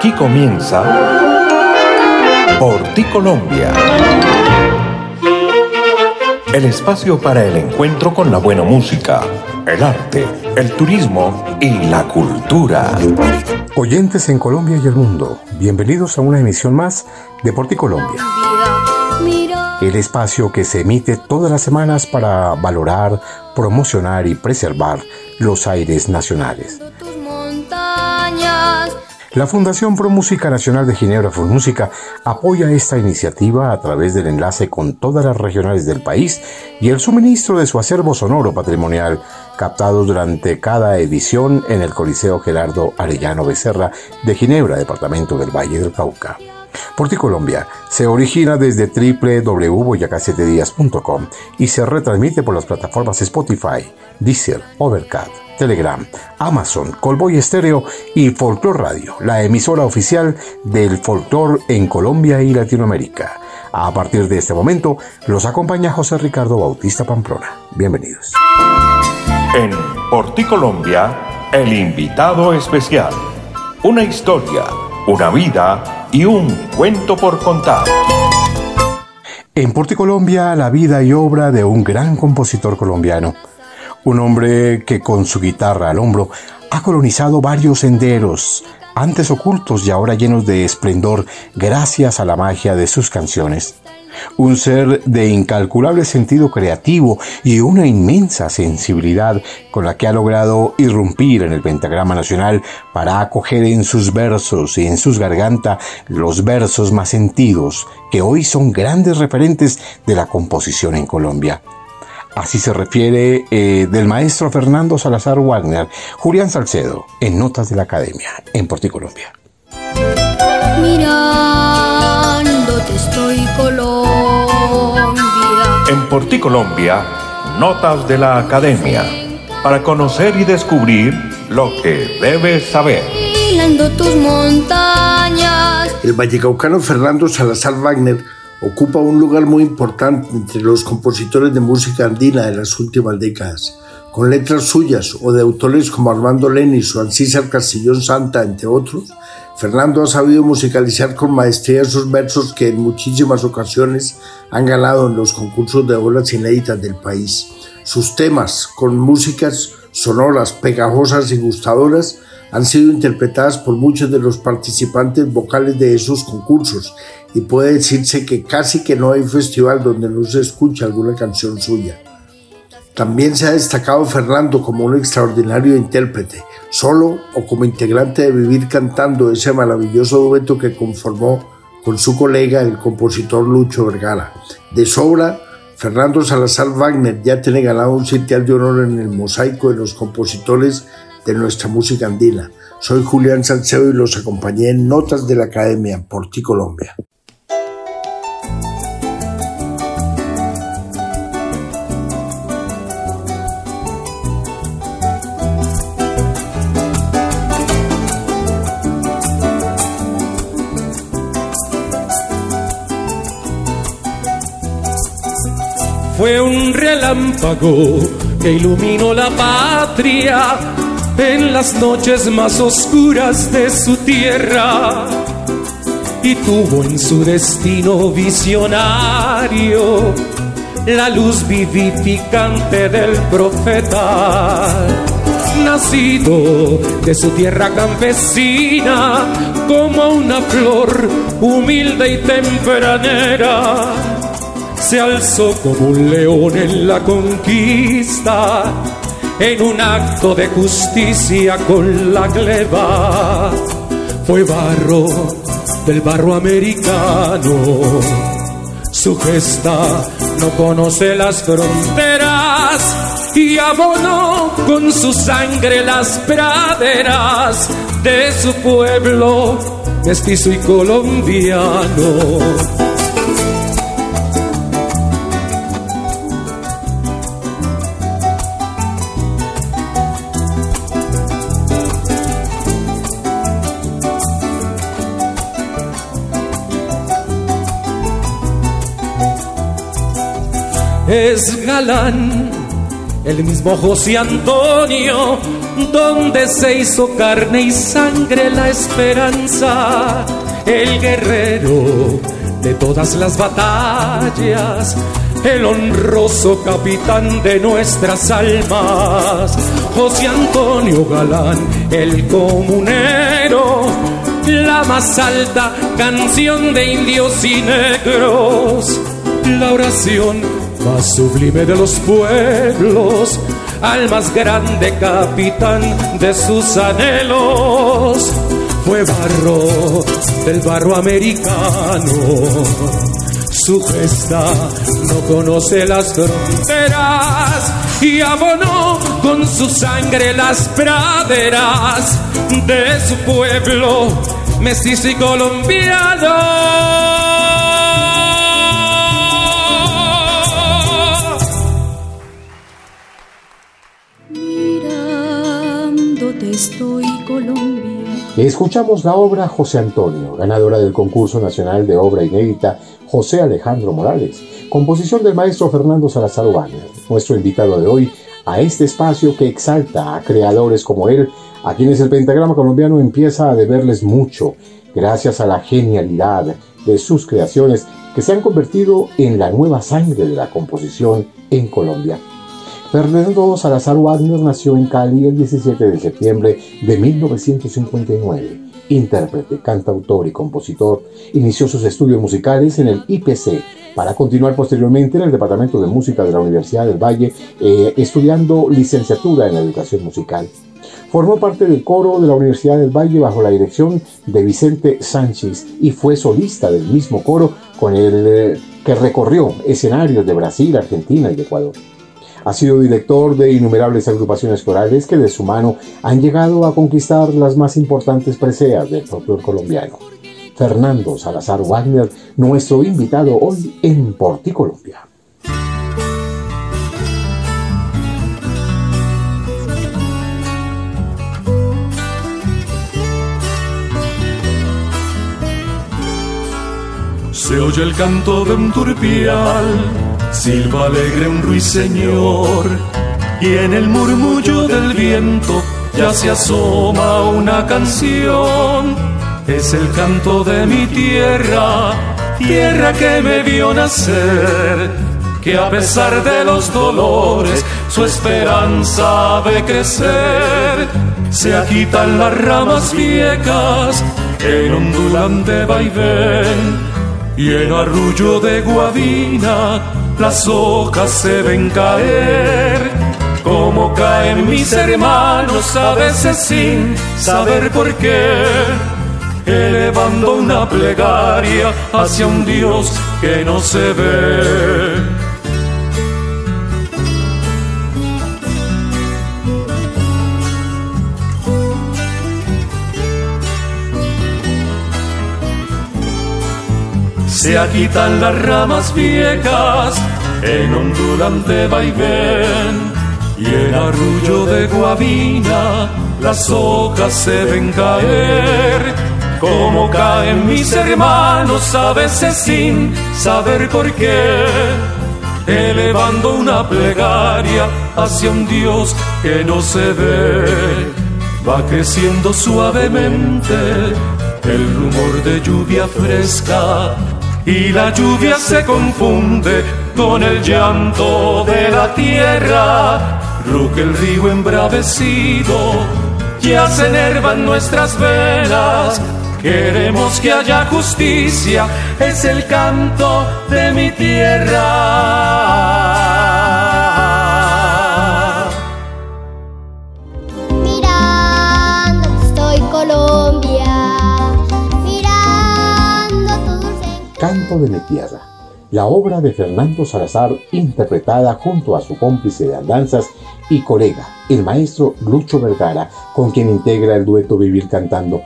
Aquí comienza Por ti Colombia. El espacio para el encuentro con la buena música, el arte, el turismo y la cultura. Oyentes en Colombia y el mundo, bienvenidos a una emisión más de Por ti Colombia. El espacio que se emite todas las semanas para valorar, promocionar y preservar los aires nacionales. La Fundación Pro Música Nacional de Ginebra Música apoya esta iniciativa a través del enlace con todas las regionales del país y el suministro de su acervo sonoro patrimonial, captado durante cada edición en el Coliseo Gerardo Arellano Becerra de Ginebra, departamento del Valle del Cauca. Porti Colombia se origina desde www.boyacá7días.com y se retransmite por las plataformas Spotify, Deezer, Overcast, Telegram, Amazon, Colboy Estéreo y Folklore Radio, la emisora oficial del folclore en Colombia y Latinoamérica. A partir de este momento, los acompaña José Ricardo Bautista Pamplona. Bienvenidos. En Porti Colombia, el invitado especial. Una historia, una vida y un cuento por contar. En Colombia, la vida y obra de un gran compositor colombiano. Un hombre que con su guitarra al hombro ha colonizado varios senderos, antes ocultos y ahora llenos de esplendor gracias a la magia de sus canciones un ser de incalculable sentido creativo y una inmensa sensibilidad con la que ha logrado irrumpir en el pentagrama nacional para acoger en sus versos y en sus garganta los versos más sentidos que hoy son grandes referentes de la composición en Colombia. Así se refiere eh, del maestro Fernando Salazar Wagner, Julián Salcedo, en Notas de la Academia, en Porticolombia. En Porticolombia, Notas de la Academia, para conocer y descubrir lo que debes saber. tus montañas. El vallecaucano Fernando Salazar Wagner ocupa un lugar muy importante entre los compositores de música andina de las últimas décadas. Con letras suyas o de autores como Armando Lenis o Ancísar Castillón Santa, entre otros, Fernando ha sabido musicalizar con maestría esos versos que en muchísimas ocasiones han ganado en los concursos de obras inéditas del país. Sus temas, con músicas sonoras, pegajosas y gustadoras, han sido interpretadas por muchos de los participantes vocales de esos concursos y puede decirse que casi que no hay festival donde no se escuche alguna canción suya. También se ha destacado Fernando como un extraordinario intérprete, solo o como integrante de Vivir Cantando, ese maravilloso dueto que conformó con su colega el compositor Lucho Vergara. De sobra, Fernando Salazar Wagner ya tiene ganado un sitial de honor en el mosaico de los compositores de nuestra música andina. Soy Julián Salcedo y los acompañé en Notas de la Academia por ti Colombia. Relámpago que iluminó la patria en las noches más oscuras de su tierra y tuvo en su destino visionario la luz vivificante del profeta, nacido de su tierra campesina como una flor humilde y tempranera se alzó como un león en la conquista, en un acto de justicia con la gleba. Fue barro del barro americano, su gesta no conoce las fronteras y abonó con su sangre las praderas de su pueblo mestizo y colombiano es galán. El mismo José Antonio donde se hizo carne y sangre la esperanza, el guerrero de todas las batallas, el honroso capitán de nuestras almas, José Antonio Galán, el comunero, la más alta canción de indios y negros, la oración más sublime de los pueblos, al más grande capitán de sus anhelos. Fue barro del barro americano. Su gesta no conoce las fronteras y abonó con su sangre las praderas de su pueblo mestizo y colombiano. Estoy Colombia. Escuchamos la obra José Antonio, ganadora del concurso nacional de obra inédita José Alejandro Morales, composición del maestro Fernando Salazar Wagner, nuestro invitado de hoy a este espacio que exalta a creadores como él, a quienes el pentagrama colombiano empieza a deberles mucho, gracias a la genialidad de sus creaciones que se han convertido en la nueva sangre de la composición en Colombia. Fernando Salazar Wagner nació en Cali el 17 de septiembre de 1959. Intérprete, cantautor y compositor, inició sus estudios musicales en el IPC para continuar posteriormente en el Departamento de Música de la Universidad del Valle, eh, estudiando licenciatura en educación musical. Formó parte del coro de la Universidad del Valle bajo la dirección de Vicente Sánchez y fue solista del mismo coro con el eh, que recorrió escenarios de Brasil, Argentina y Ecuador. Ha sido director de innumerables agrupaciones corales que de su mano han llegado a conquistar las más importantes preseas del folclore colombiano. Fernando Salazar Wagner, nuestro invitado hoy en Porti Colombia. Se oye el canto de un turpial silba alegre un ruiseñor y en el murmullo del viento ya se asoma una canción. Es el canto de mi tierra, tierra que me vio nacer, que a pesar de los dolores su esperanza ve crecer. Se agitan las ramas viejas en ondulante vaivén y en arrullo de guadina las hojas se ven caer, como caen mis hermanos a veces sin saber por qué, elevando una plegaria hacia un Dios que no se ve. Se agitan las ramas viejas en ondulante vaivén y en arrullo de guabina las hojas se ven caer. Como caen mis hermanos a veces sin saber por qué elevando una plegaria hacia un Dios que no se ve va creciendo suavemente el rumor de lluvia fresca y la lluvia se confunde con el llanto de la tierra. Ruge el río embravecido, ya se enervan nuestras venas. Queremos que haya justicia, es el canto de mi tierra. Canto de mi tierra, la obra de Fernando Salazar interpretada junto a su cómplice de andanzas y colega, el maestro Lucho Vergara, con quien integra el dueto Vivir Cantando.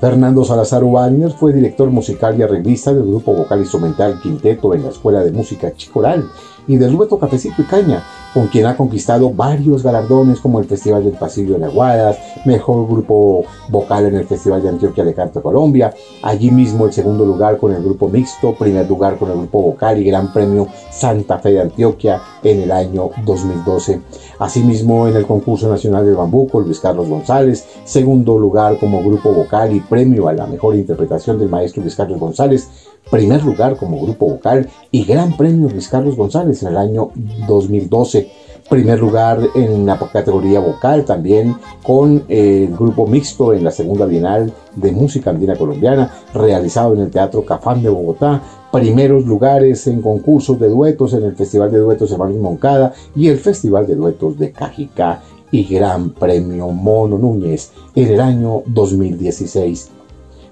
Fernando Salazar Wagner fue director musical y arreglista del grupo vocal instrumental Quinteto en la Escuela de Música Chicoral y del dueto Cafecito y Caña, con quien ha conquistado varios galardones como el Festival del Pasillo de Aguadas, mejor grupo vocal en el Festival de Antioquia de Canto Colombia, allí mismo el segundo lugar con el grupo mixto, primer lugar con el grupo vocal y gran premio Santa Fe de Antioquia en el año 2012. Asimismo en el concurso nacional del bambuco Luis Carlos González, segundo lugar como grupo vocal y premio a la mejor interpretación del maestro Luis Carlos González, primer lugar como grupo vocal y gran premio Luis Carlos González en el año 2012. Primer lugar en la categoría vocal también con el grupo mixto en la segunda Bienal de Música Andina Colombiana realizado en el Teatro Cafán de Bogotá. Primeros lugares en concursos de duetos en el Festival de Duetos Hermanos Moncada y el Festival de Duetos de Cajicá y Gran Premio Mono Núñez en el año 2016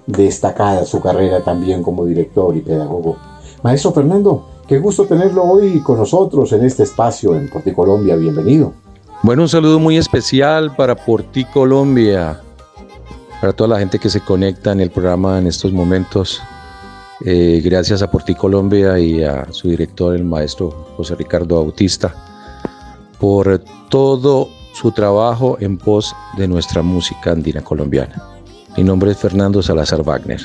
destacada su carrera también como director y pedagogo. Maestro Fernando, qué gusto tenerlo hoy con nosotros en este espacio en Porti Colombia. Bienvenido. Bueno, un saludo muy especial para Porti Colombia, para toda la gente que se conecta en el programa en estos momentos. Eh, gracias a Porti Colombia y a su director, el maestro José Ricardo Bautista, por todo su trabajo en pos de nuestra música andina colombiana. Mi nombre es Fernando Salazar Wagner.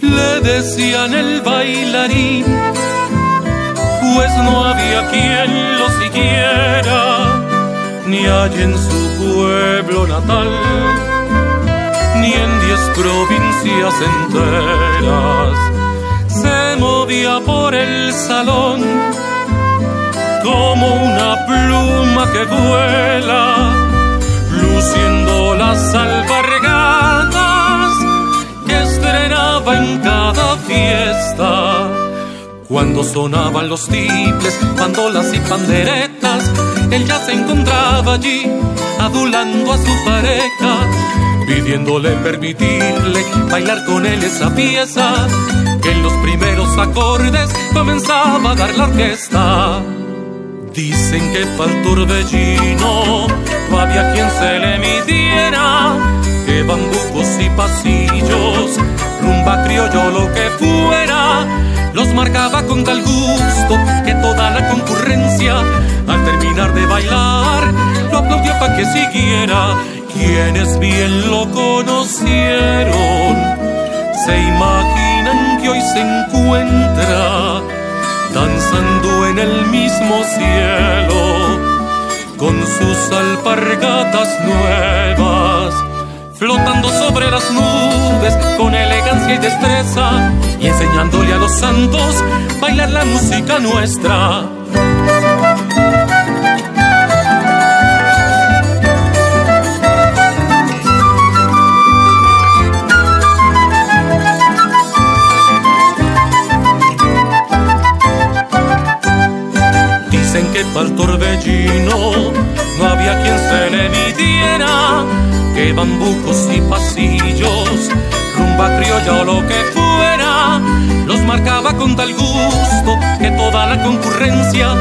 Le decían el bailarín, pues no había quien lo siguiera, ni allá en su pueblo natal ni en diez provincias enteras. Se movía por el salón como una pluma que vuela, luciendo las alpargatas que estrenaba en cada fiesta. Cuando sonaban los tiples, bandolas y panderetas, él ya se encontraba allí, adulando a su pareja pidiéndole permitirle bailar con él esa pieza que en los primeros acordes comenzaba a dar la orquesta. Dicen que para el torbellino no había quien se le midiera, que bambucos y pasillos, rumba criollo lo que fuera, los marcaba con tal gusto que toda la concurrencia al terminar de bailar lo aplaudió para que siguiera quienes bien lo conocieron se imaginan que hoy se encuentra danzando en el mismo cielo con sus alpargatas nuevas, flotando sobre las nubes con elegancia y destreza y enseñándole a los santos bailar la música nuestra. Que para el torbellino no había quien se le midiera, que bambucos y pasillos, rumba criolla o lo que fuera, los marcaba con tal gusto que toda la concurrencia,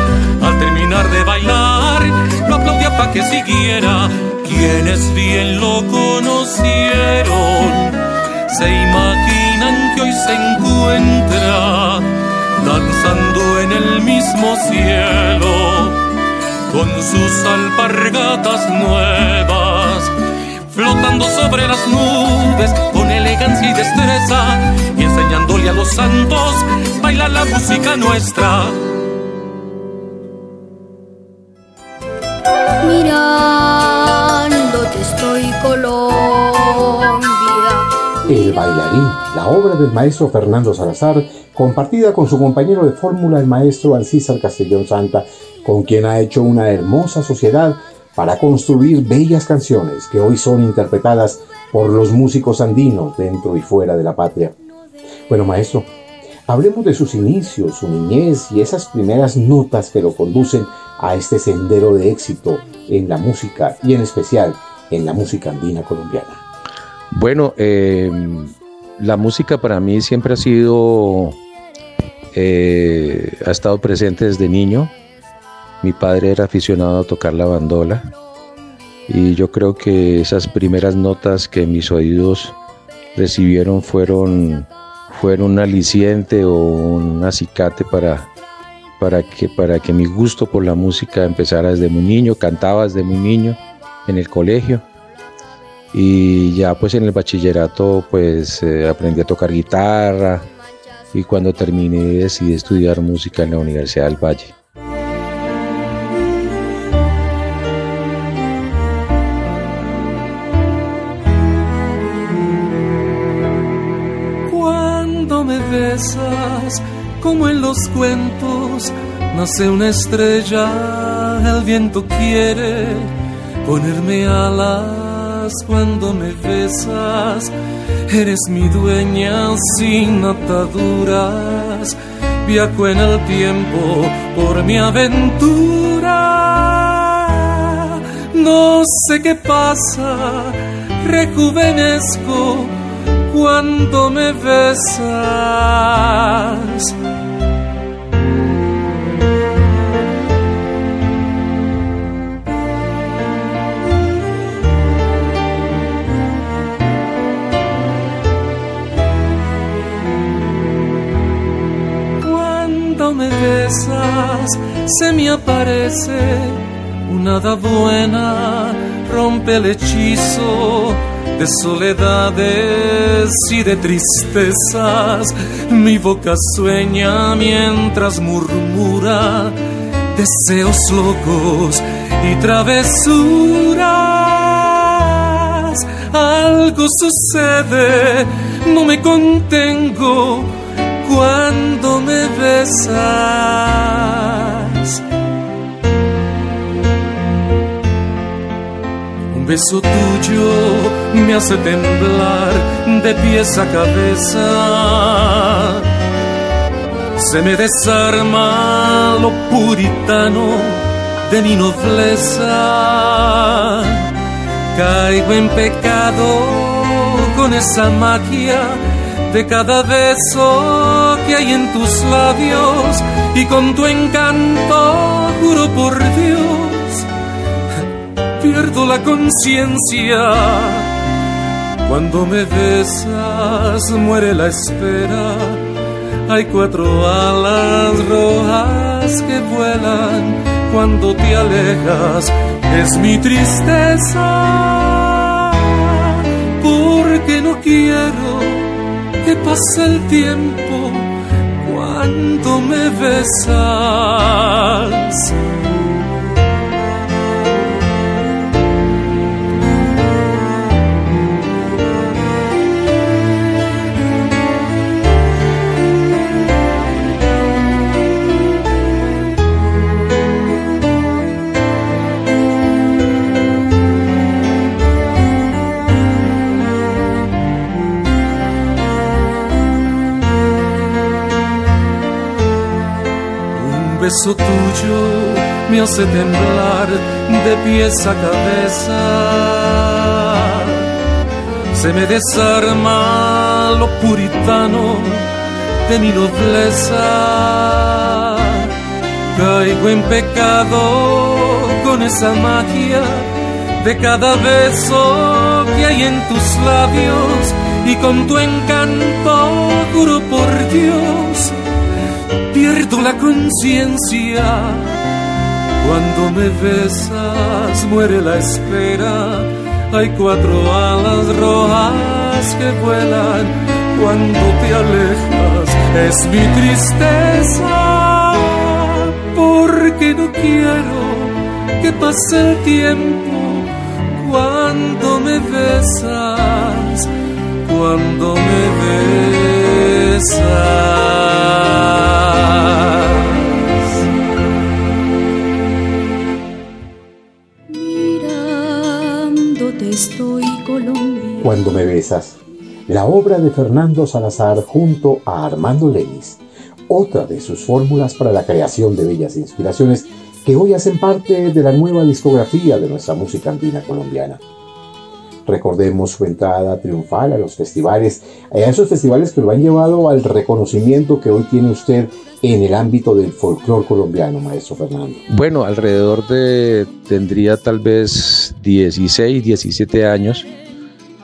al terminar de bailar, lo aplaudía para que siguiera. Quienes bien lo conocieron, se imaginan que hoy se encuentra danzando en el mismo cielo, con sus alpargatas nuevas, flotando sobre las nubes con elegancia y destreza, y enseñándole a los santos bailar la música nuestra. Mirándote Bailarín, la obra del maestro Fernando Salazar, compartida con su compañero de fórmula, el maestro Alcísar Castellón Santa, con quien ha hecho una hermosa sociedad para construir bellas canciones que hoy son interpretadas por los músicos andinos dentro y fuera de la patria. Bueno, maestro, hablemos de sus inicios, su niñez y esas primeras notas que lo conducen a este sendero de éxito en la música y en especial en la música andina colombiana. Bueno, eh, la música para mí siempre ha sido, eh, ha estado presente desde niño. Mi padre era aficionado a tocar la bandola y yo creo que esas primeras notas que mis oídos recibieron fueron, fueron un aliciente o un acicate para, para, que, para que mi gusto por la música empezara desde muy niño, cantaba desde muy niño en el colegio y ya pues en el bachillerato pues eh, aprendí a tocar guitarra y cuando terminé decidí estudiar música en la Universidad del Valle. Cuando me besas, como en los cuentos, nace una estrella, el viento quiere ponerme alas cuando me besas. Eres mi dueña sin ataduras, viajo en el tiempo por mi aventura. No sé qué pasa, rejuvenezco cuando me besas. Me besas, se me aparece una hada buena, rompe el hechizo de soledades y de tristezas. Mi boca sueña mientras murmura deseos locos y travesuras. Algo sucede, no me contengo cuando me besas. Un beso tuyo me hace temblar de pies a cabeza. Se me desarma lo puritano de mi nobleza. Caigo en pecado con esa magia de cada beso que hay en tus labios y con tu encanto juro por Dios pierdo la conciencia. Cuando me besas muere la espera. Hay cuatro alas rojas que vuelan cuando te alejas. Es mi tristeza porque no quiero pasa el tiempo cuando me besas. Beso tuyo me hace temblar de pies a cabeza. Se me desarma lo puritano de mi nobleza. Caigo en pecado con esa magia de cada beso que hay en tus labios y con tu encanto juro por Dios pierdo la conciencia. Cuando me besas muere la espera. Hay cuatro alas rojas que vuelan cuando te alejas. Es mi tristeza porque no quiero que pase el tiempo cuando me besas. Cuando me besas. Cuando me besas, la obra de Fernando Salazar junto a Armando Lenis, otra de sus fórmulas para la creación de bellas inspiraciones que hoy hacen parte de la nueva discografía de nuestra música andina colombiana. recordemos su entrada triunfal a los festivales, a esos festivales que lo han llevado al reconocimiento que hoy tiene usted en el ámbito del folclore colombiano, maestro Fernando? Bueno, alrededor de, tendría tal vez 16, 17 años,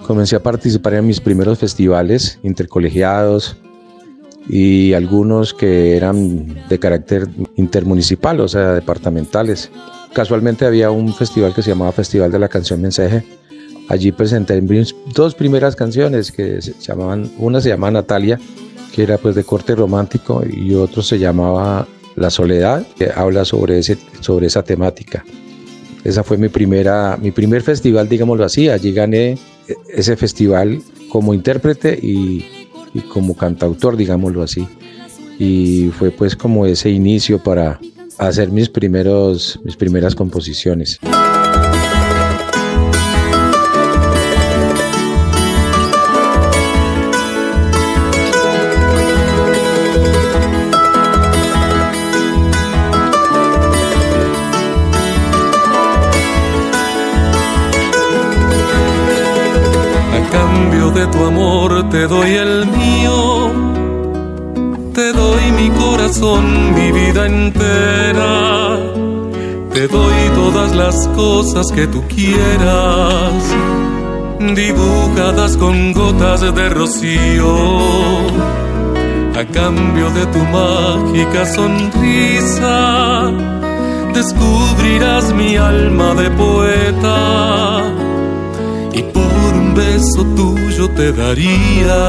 comencé a participar en mis primeros festivales intercolegiados y algunos que eran de carácter intermunicipal, o sea, departamentales. Casualmente había un festival que se llamaba Festival de la Canción Mensaje. Allí presenté dos primeras canciones que se llamaban, una se llamaba Natalia que era pues de corte romántico y otro se llamaba La Soledad, que habla sobre, ese, sobre esa temática. Esa fue mi, primera, mi primer festival, digámoslo así. Allí gané ese festival como intérprete y, y como cantautor, digámoslo así. Y fue pues como ese inicio para hacer mis, primeros, mis primeras composiciones. De tu amor te doy el mío, te doy mi corazón, mi vida entera, te doy todas las cosas que tú quieras, dibujadas con gotas de rocío, a cambio de tu mágica sonrisa, descubrirás mi alma de poeta beso tuyo te daría.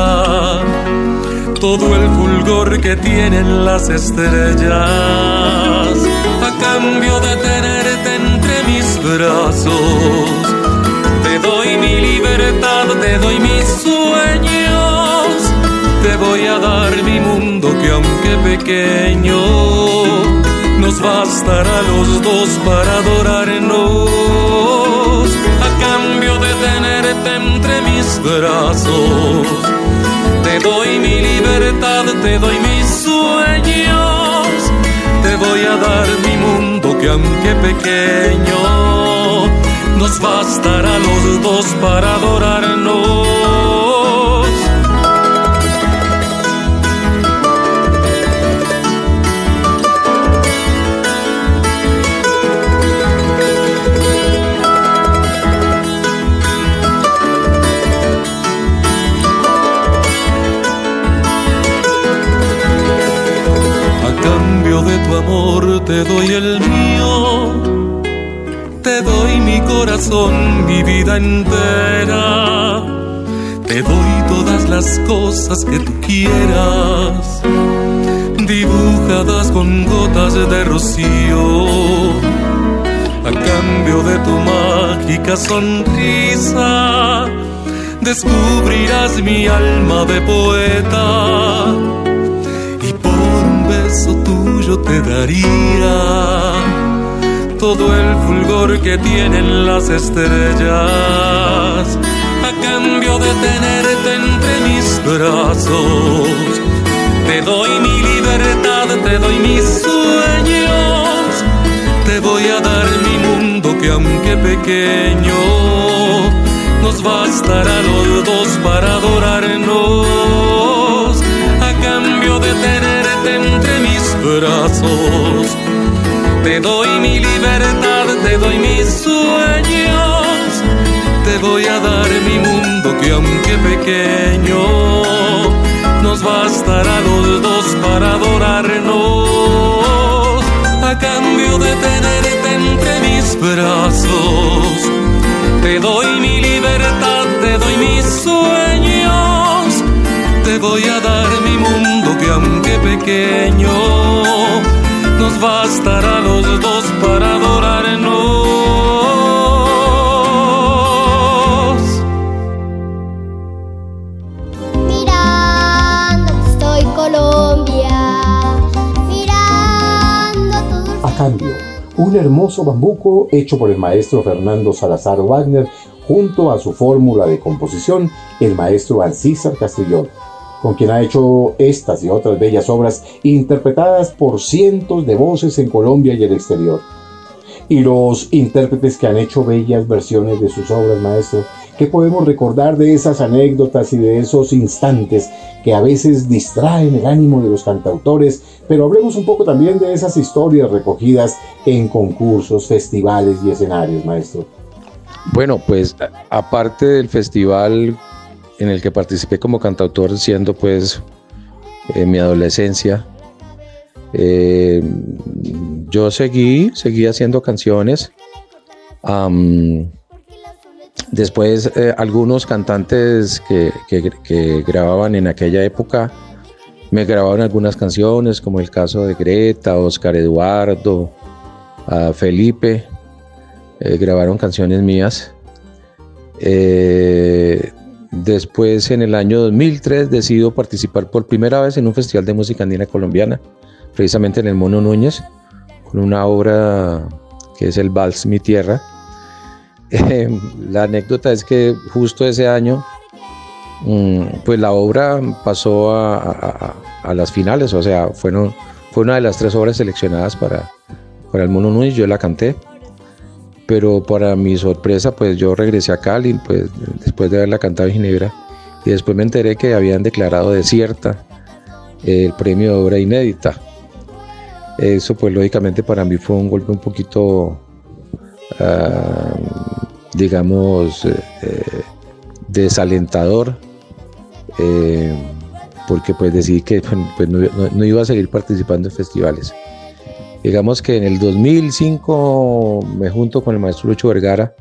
Todo el fulgor que tienen las estrellas a cambio de tenerte entre mis brazos. Te doy mi libertad, te doy mis sueños, te voy a dar mi mundo que aunque pequeño, nos bastará los dos para adorarnos tenerte entre mis brazos. Te doy mi libertad, te doy mis sueños, te voy a dar mi mundo que aunque pequeño, nos bastará los dos para adorarnos. Tu amor te doy el mío, te doy mi corazón, mi vida entera, te doy todas las cosas que tú quieras, dibujadas con gotas de rocío, a cambio de tu mágica sonrisa. Descubrirás mi alma de poeta tuyo te daría todo el fulgor que tienen las estrellas a cambio de tenerte entre mis brazos. Te doy mi libertad, te doy mis sueños, te voy a dar mi mundo que aunque pequeño, nos bastará los dos Te doy mi libertad, te doy mis sueños, te voy a dar mi mundo que aunque pequeño, nos bastará los dos para adorarnos. A cambio de tenerte entre mis brazos, te doy mi libertad, te doy mis sueños, te voy a dar mi mundo que aunque pequeño, nos bastará los dos para adorarnos. Mirando estoy Colombia, mirando A cambio, un hermoso bambuco hecho por el maestro Fernando Salazar Wagner junto a su fórmula de composición, el maestro Ancísar Castellón con quien ha hecho estas y otras bellas obras interpretadas por cientos de voces en Colombia y el exterior. Y los intérpretes que han hecho bellas versiones de sus obras, maestro, ¿Qué podemos recordar de esas anécdotas y de esos instantes que a veces distraen el ánimo de los cantautores? Pero hablemos un poco también de esas historias recogidas en concursos, festivales y escenarios, maestro. Bueno, pues aparte del festival en el que participé como cantautor, siendo pues en mi adolescencia, eh, yo seguí, seguí haciendo canciones. después eh, algunos cantantes que, grababan en aquella época me grabaron algunas canciones, como el caso de Greta, Oscar Eduardo, Felipe, eh, grabaron canciones mías. Después en el año 2003 decido participar por primera vez en un festival de música andina colombiana precisamente en el Mono Núñez, con una obra que es el Vals Mi Tierra. Eh, la anécdota es que justo ese año, mm, pues la obra pasó a, las finales, o sea, fue una de las tres obras seleccionadas para, para el Mono Núñez, yo la canté. Pero para mi sorpresa, pues yo regresé a Cali, pues después de haberla cantado en Ginebra, y después me enteré que habían declarado desierta el premio de obra inédita. Eso pues lógicamente para mí fue un golpe un poquito, ah, digamos, eh, eh, desalentador, eh, porque pues decidí que pues, no, iba a seguir participando en festivales. Digamos que en el 2005 me junto con el maestro Lucho Vergara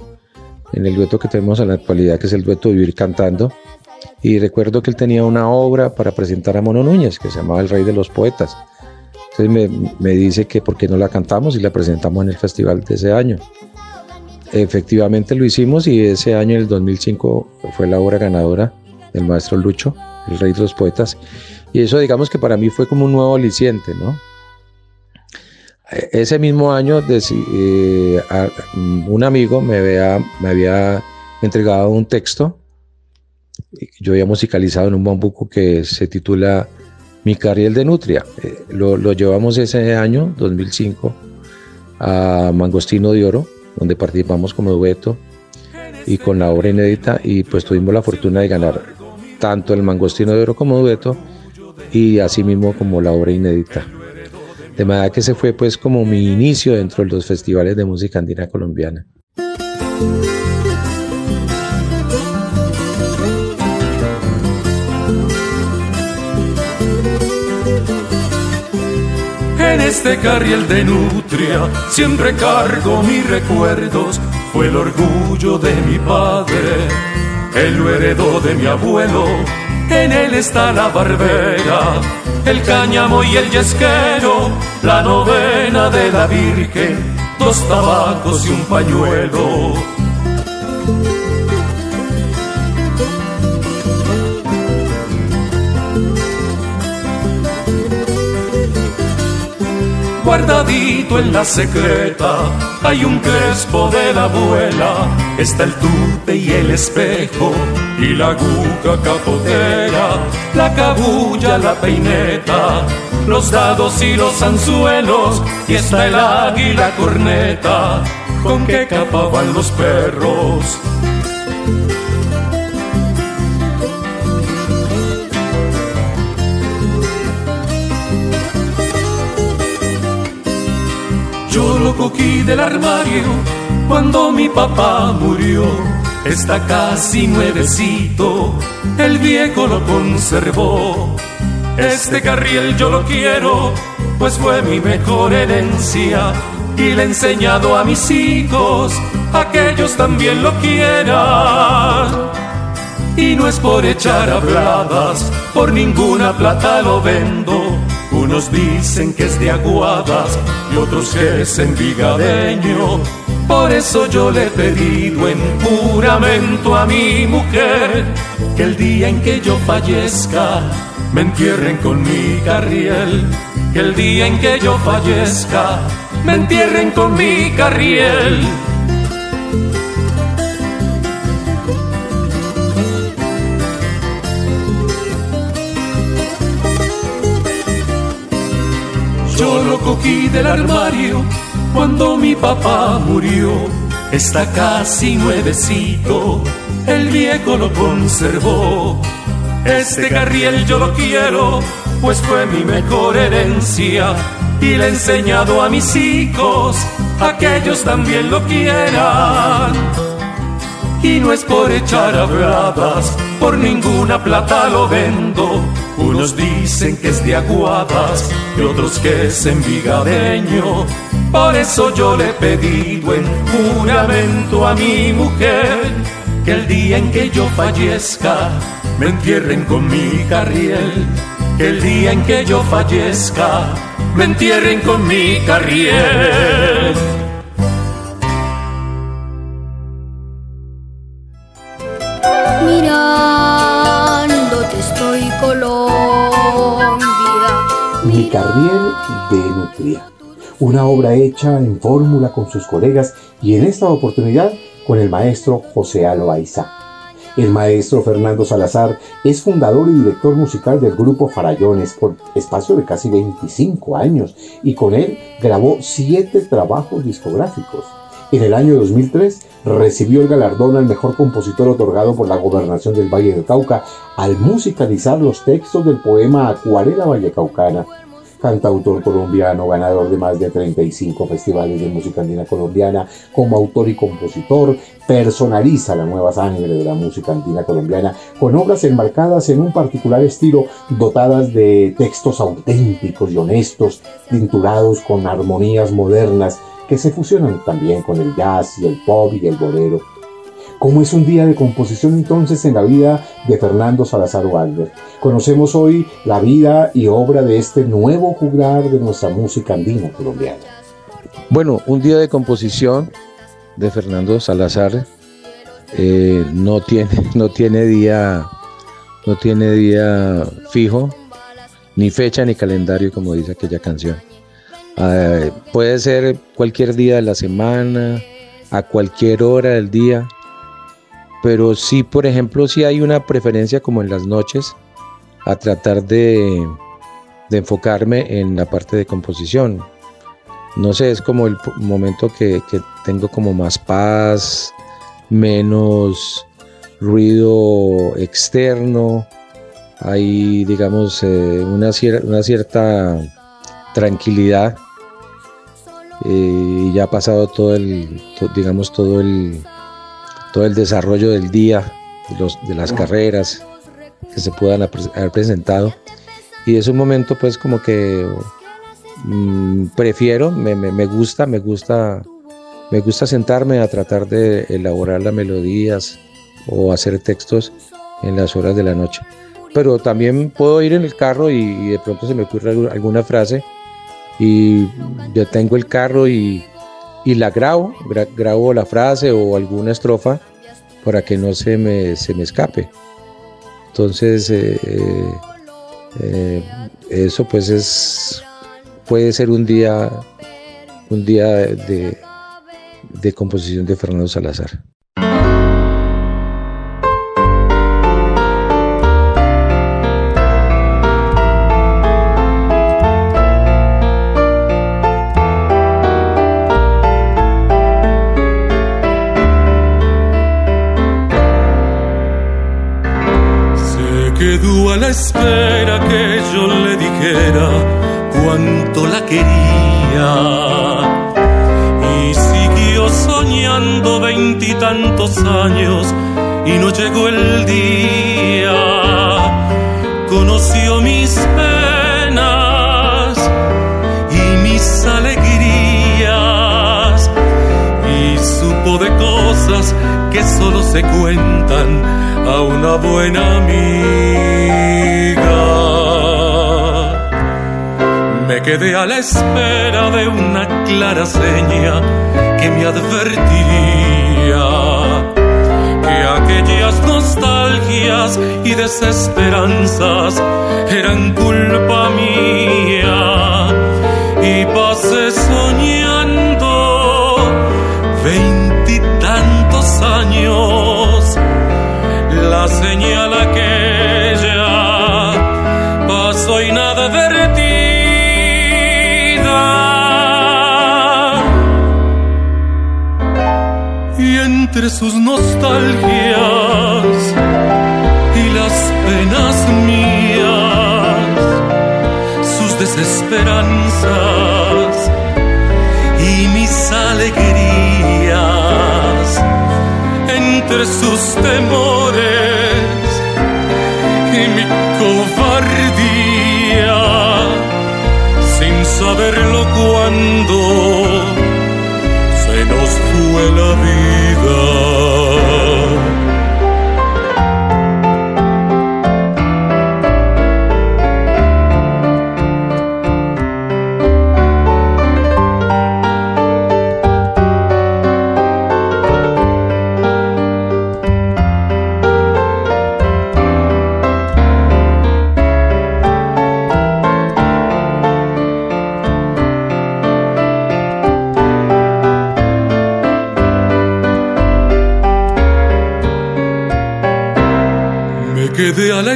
en el dueto que tenemos en la actualidad, que es el dueto Vivir Cantando. Y recuerdo que él tenía una obra para presentar a Mono Núñez, que se llamaba El Rey de los Poetas. Entonces me, dice que por qué no la cantamos y la presentamos en el festival de ese año. Efectivamente lo hicimos y ese año, el 2005, fue la obra ganadora del maestro Lucho, el rey de los poetas. Y eso digamos que para mí fue como un nuevo aliciente, ¿no? Ese mismo año eh, un amigo me había, entregado un texto, yo había musicalizado en un bambuco que se titula mi carriel de Nutria. Eh, lo, llevamos ese año, 2005, a Mangostino de Oro, donde participamos como dueto y con la obra inédita y pues tuvimos la fortuna de ganar tanto el Mangostino de Oro como dueto y asimismo como la obra inédita. De manera que ese fue pues como mi inicio dentro de los festivales de música andina colombiana. En este carriel de nutria siempre cargo mis recuerdos. Fue el orgullo de mi padre, él lo heredó de mi abuelo. En él está la barbera, el cáñamo y el yesquero, la novena de la Virgen, dos tabacos y un pañuelo. Guardadito en la secreta hay un crespo de la abuela, está el tute y el espejo y la aguja capotera, la cabulla, la peineta, los dados y los anzuelos y está el águila corneta con que capaban los perros. Cogí del armario cuando mi papá murió. Está casi nuevecito, el viejo lo conservó. Este carriel yo lo quiero, pues fue mi mejor herencia. Y le he enseñado a mis hijos a que ellos también lo quieran. Y no es por echar habladas, por ninguna plata lo vendo unos dicen que es de Aguadas y otros que es envigadeño. Por eso yo le he pedido en juramento a mi mujer que el día en que yo fallezca me entierren con mi carriel. Que el día en que yo fallezca me entierren con mi carriel. Del armario cuando mi papá murió. Está casi nuevecito, el viejo lo conservó. Este carriel yo lo quiero, pues fue mi mejor herencia y le he enseñado a mis hijos a que ellos también lo quieran. Y no es por echar habladas, por ninguna plata lo vendo. Unos dicen que es de aguadas y otros que es envigadeño. Por eso yo le he pedido en juramento a mi mujer que el día en que yo fallezca me entierren con mi carriel. Que el día en que yo fallezca me entierren con mi carriel. Mi carriel de Nutria. Una obra hecha en fórmula con sus colegas y en esta oportunidad con el maestro José Aloaiza. El maestro Fernando Salazar es fundador y director musical del grupo Farallones por espacio de casi 25 años y con él grabó siete trabajos discográficos. En el año 2003 recibió el galardón al mejor compositor otorgado por la Gobernación del Valle del Cauca al musicalizar los textos del poema Acuarela Vallecaucana cantautor colombiano, ganador de más de 35 festivales de música andina colombiana, como autor y compositor, personaliza la nueva sangre de la música andina colombiana con obras enmarcadas en un particular estilo, dotadas de textos auténticos y honestos, tinturados con armonías modernas que se fusionan también con el jazz y el pop y el bolero. ¿Cómo es un día de composición entonces en la vida de Fernando Salazar Wagner? Conocemos hoy la vida y obra de este nuevo juglar de nuestra música andina colombiana. Bueno, un día de composición de Fernando Salazar eh, no, tiene, no tiene día no tiene día fijo, ni fecha ni calendario, como dice aquella canción. Eh, puede ser cualquier día de la semana, a cualquier hora del día, pero sí, por ejemplo, sí hay una preferencia como en las noches a tratar de, enfocarme en la parte de composición. No sé, es como el momento que, tengo como más paz, menos ruido externo, hay, digamos, eh, una, cierta tranquilidad. Eh, y ya ha pasado todo el, digamos, todo el, todo el desarrollo del día, de, los, de las carreras que se puedan haber presentado. Y es un momento pues como que mm, prefiero, me, me, gusta, me gusta, me gusta sentarme a tratar de elaborar las melodías o hacer textos en las horas de la noche. Pero también puedo ir en el carro y, de pronto se me ocurre alguna frase y ya tengo el carro y, y la grabo, grabo la frase o alguna estrofa para que no se me, se me escape. Entonces, eh, eh, eh, eso pues es, puede ser un día, un día de, de composición de Fernando Salazar. Espera que yo le dijera cuánto la quería. Y siguió soñando veintitantos años y no llegó el día. Conoció mis penas y mis alegrías y supo de cosas que solo se cuentan a una buena amiga. Quedé a la espera de una clara seña que me advertiría que aquellas nostalgias y desesperanzas eran culpa mía y pasé entre sus temores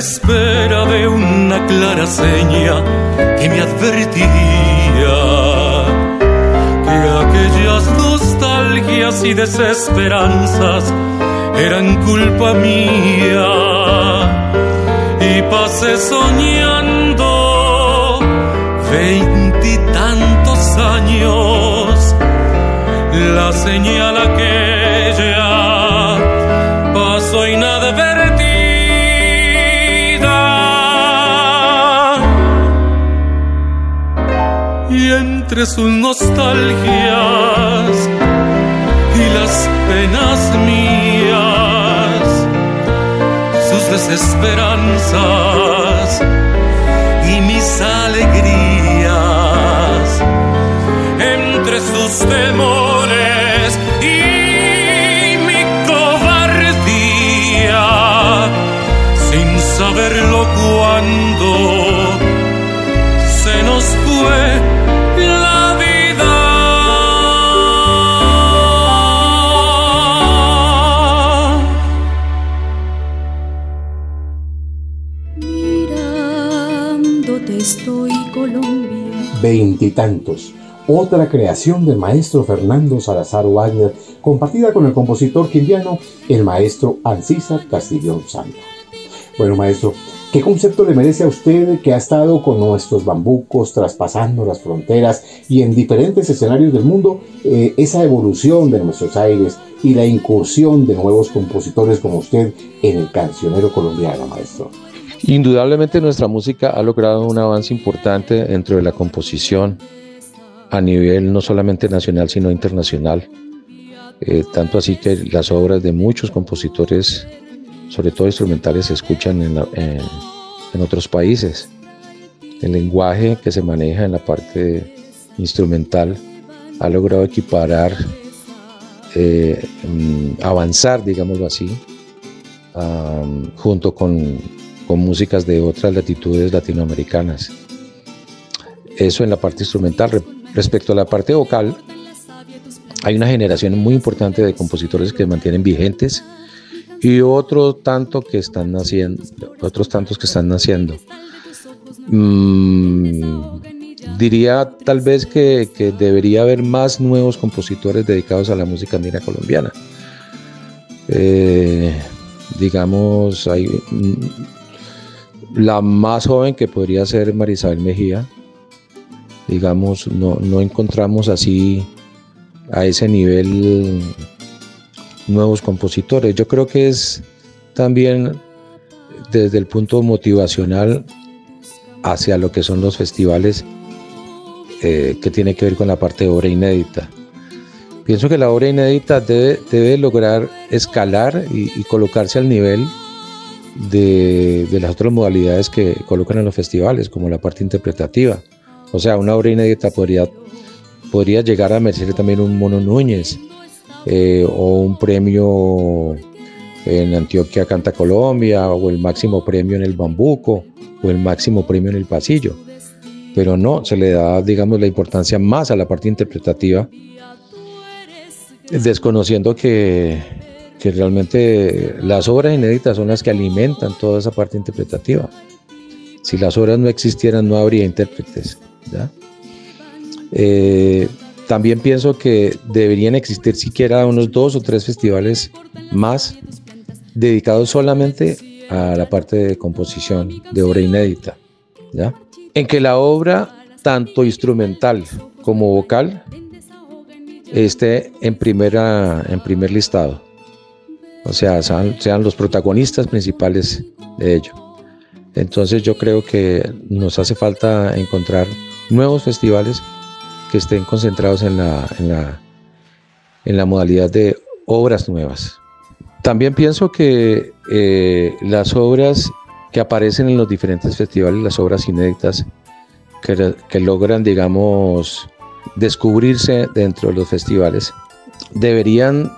espera de una clara seña que me advertía que aquellas nostalgias y desesperanzas eran culpa mía. Y pasé soñando veintitantos años. La señal aquella entre sus nostalgias y las penas mías, sus desesperanzas y mis alegrías, entre sus temores y mi cobardía, sin saberlo cuando se nos fue veintitantos. Otra creación del maestro Fernando Salazar Wagner, compartida con el compositor quindiano, el maestro Ancísar Castillón Santa. Bueno, maestro, ¿qué concepto le merece a usted que ha estado con nuestros bambucos, traspasando las fronteras y en diferentes escenarios del mundo, eh, esa evolución de nuestros aires y la incursión de nuevos compositores como usted en el cancionero colombiano, maestro? Indudablemente nuestra música ha logrado un avance importante dentro de la composición a nivel no solamente nacional sino internacional. Eh, tanto así que las obras de muchos compositores, sobre todo instrumentales, se escuchan en, otros países. El lenguaje que se maneja en la parte instrumental ha logrado equiparar, eh, mm, avanzar, digámoslo así, junto con con músicas de otras latitudes latinoamericanas. Eso en la parte instrumental. Respecto a la parte vocal, hay una generación muy importante de compositores que mantienen vigentes y otro tanto que están naciendo, otros tantos que están naciendo. Mm, diría tal vez que, debería haber más nuevos compositores dedicados a la música andina colombiana. Eh, digamos, hay la más joven que podría ser Marisabel Mejía. Digamos, no, encontramos así a ese nivel nuevos compositores. Yo creo que es también desde el punto motivacional hacia lo que son los festivales eh, que tiene que ver con la parte de obra inédita. Pienso que la obra inédita debe, lograr escalar y colocarse al nivel de, las otras modalidades que colocan en los festivales, como la parte interpretativa. O sea, una obra inédita podría, podría llegar a merecer también un Mono Núñez eh, o un premio en Antioquia Canta Colombia o el máximo premio en el Bambuco o el máximo premio en el Pasillo. Pero no, se le da, digamos, la importancia más a la parte interpretativa, desconociendo que, que realmente las obras inéditas son las que alimentan toda esa parte interpretativa. Si las obras no existieran, no habría intérpretes. Eh, también pienso que deberían existir siquiera unos dos o tres festivales más dedicados solamente a la parte de composición de obra inédita, ¿ya? En que la obra tanto instrumental como vocal, esté en, primera, en primer listado. O sea, sean, los protagonistas principales de ello. Entonces yo creo que nos hace falta encontrar nuevos festivales que estén concentrados en la, en la, en la modalidad de obras nuevas. También pienso que eh, las obras que aparecen en los diferentes festivales, las obras inéditas, que, que logran, digamos, descubrirse dentro de los festivales, deberían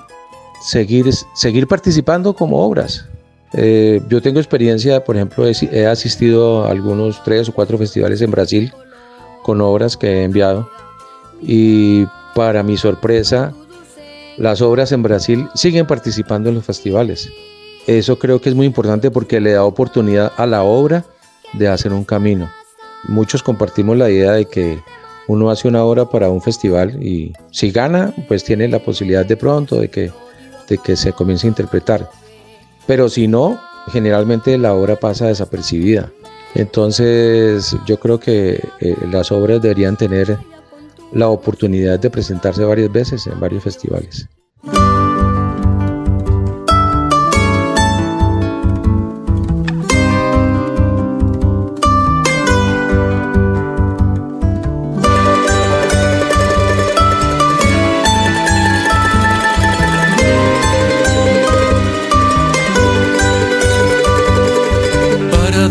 seguir, seguir participando como obras. Eh, yo tengo experiencia, por ejemplo, he, asistido a algunos tres o cuatro festivales en Brasil con obras que he enviado y para mi sorpresa, las obras en Brasil siguen participando en los festivales. Eso creo que es muy importante porque le da oportunidad a la obra de hacer un camino. Muchos compartimos la idea de que uno hace una obra para un festival y si gana, pues tiene la posibilidad de pronto de que, de que se comience a interpretar. Pero si no, generalmente la obra pasa desapercibida. Entonces yo creo que eh, las obras deberían tener la oportunidad de presentarse varias veces en varios festivales.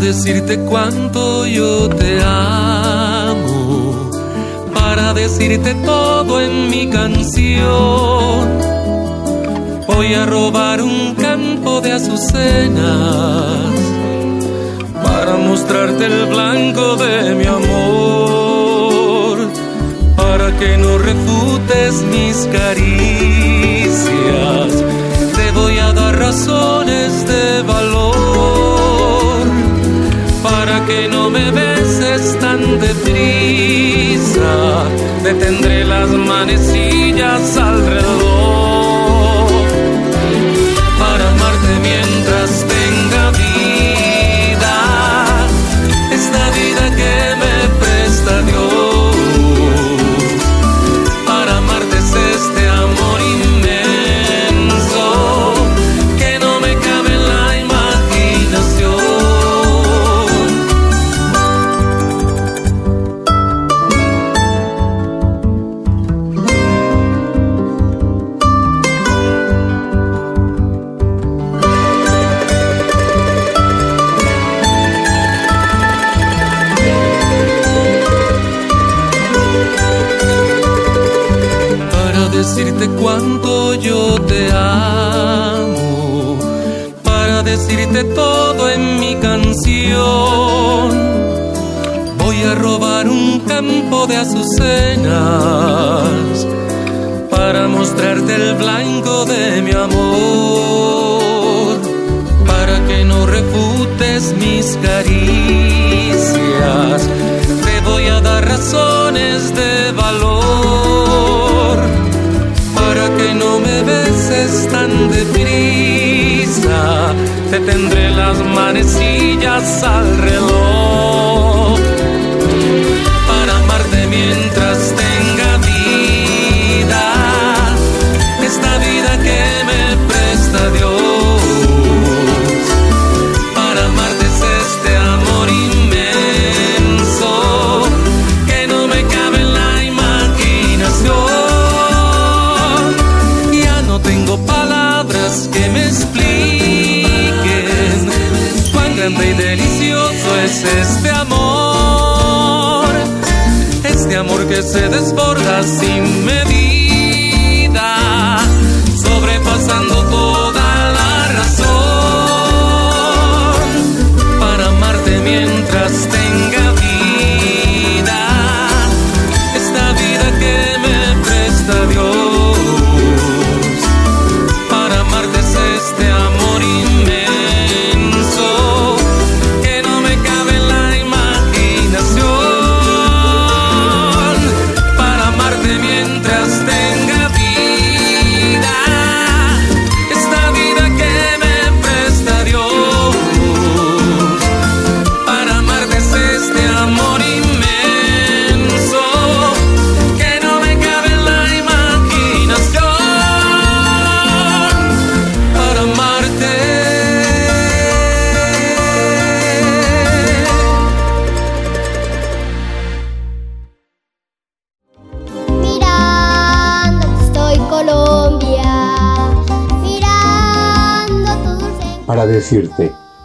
Decirte cuánto yo te amo, para decirte todo en mi canción. Voy a robar un campo de azucenas para mostrarte el blanco de mi amor, para que no refutes mis caricias. Te voy a dar razones de valor que no me beses tan deprisa. Detendré las manecillas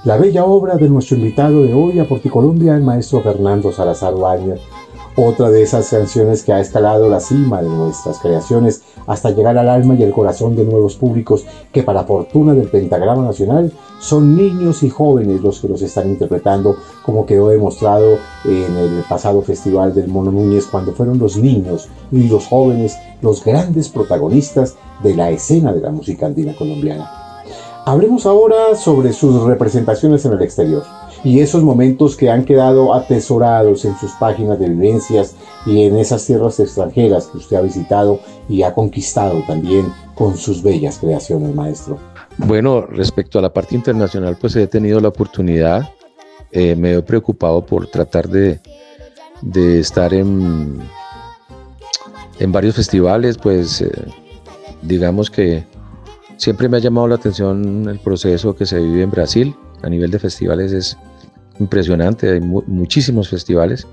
la bella obra de nuestro invitado de hoy a Porticolombia, el maestro Fernando Salazar Baña, otra de esas canciones que ha escalado la cima de nuestras creaciones hasta llegar al alma y el corazón de nuevos públicos que para fortuna del Pentagrama Nacional son niños y jóvenes los que los están interpretando como quedó demostrado en el pasado festival del Mono Núñez cuando fueron los niños y los jóvenes los grandes protagonistas de la escena de la música andina colombiana. Hablemos ahora sobre sus representaciones en el exterior y esos momentos que han quedado atesorados en sus páginas de vivencias y en esas tierras extranjeras que usted ha visitado y ha conquistado también con sus bellas creaciones, maestro. Bueno, respecto a la parte internacional, pues he tenido la oportunidad, eh, me he preocupado por tratar de, estar en, en varios festivales, pues eh, digamos que siempre me ha llamado la atención el proceso que se vive en Brasil, a nivel de festivales es impresionante, hay muchísimos festivales.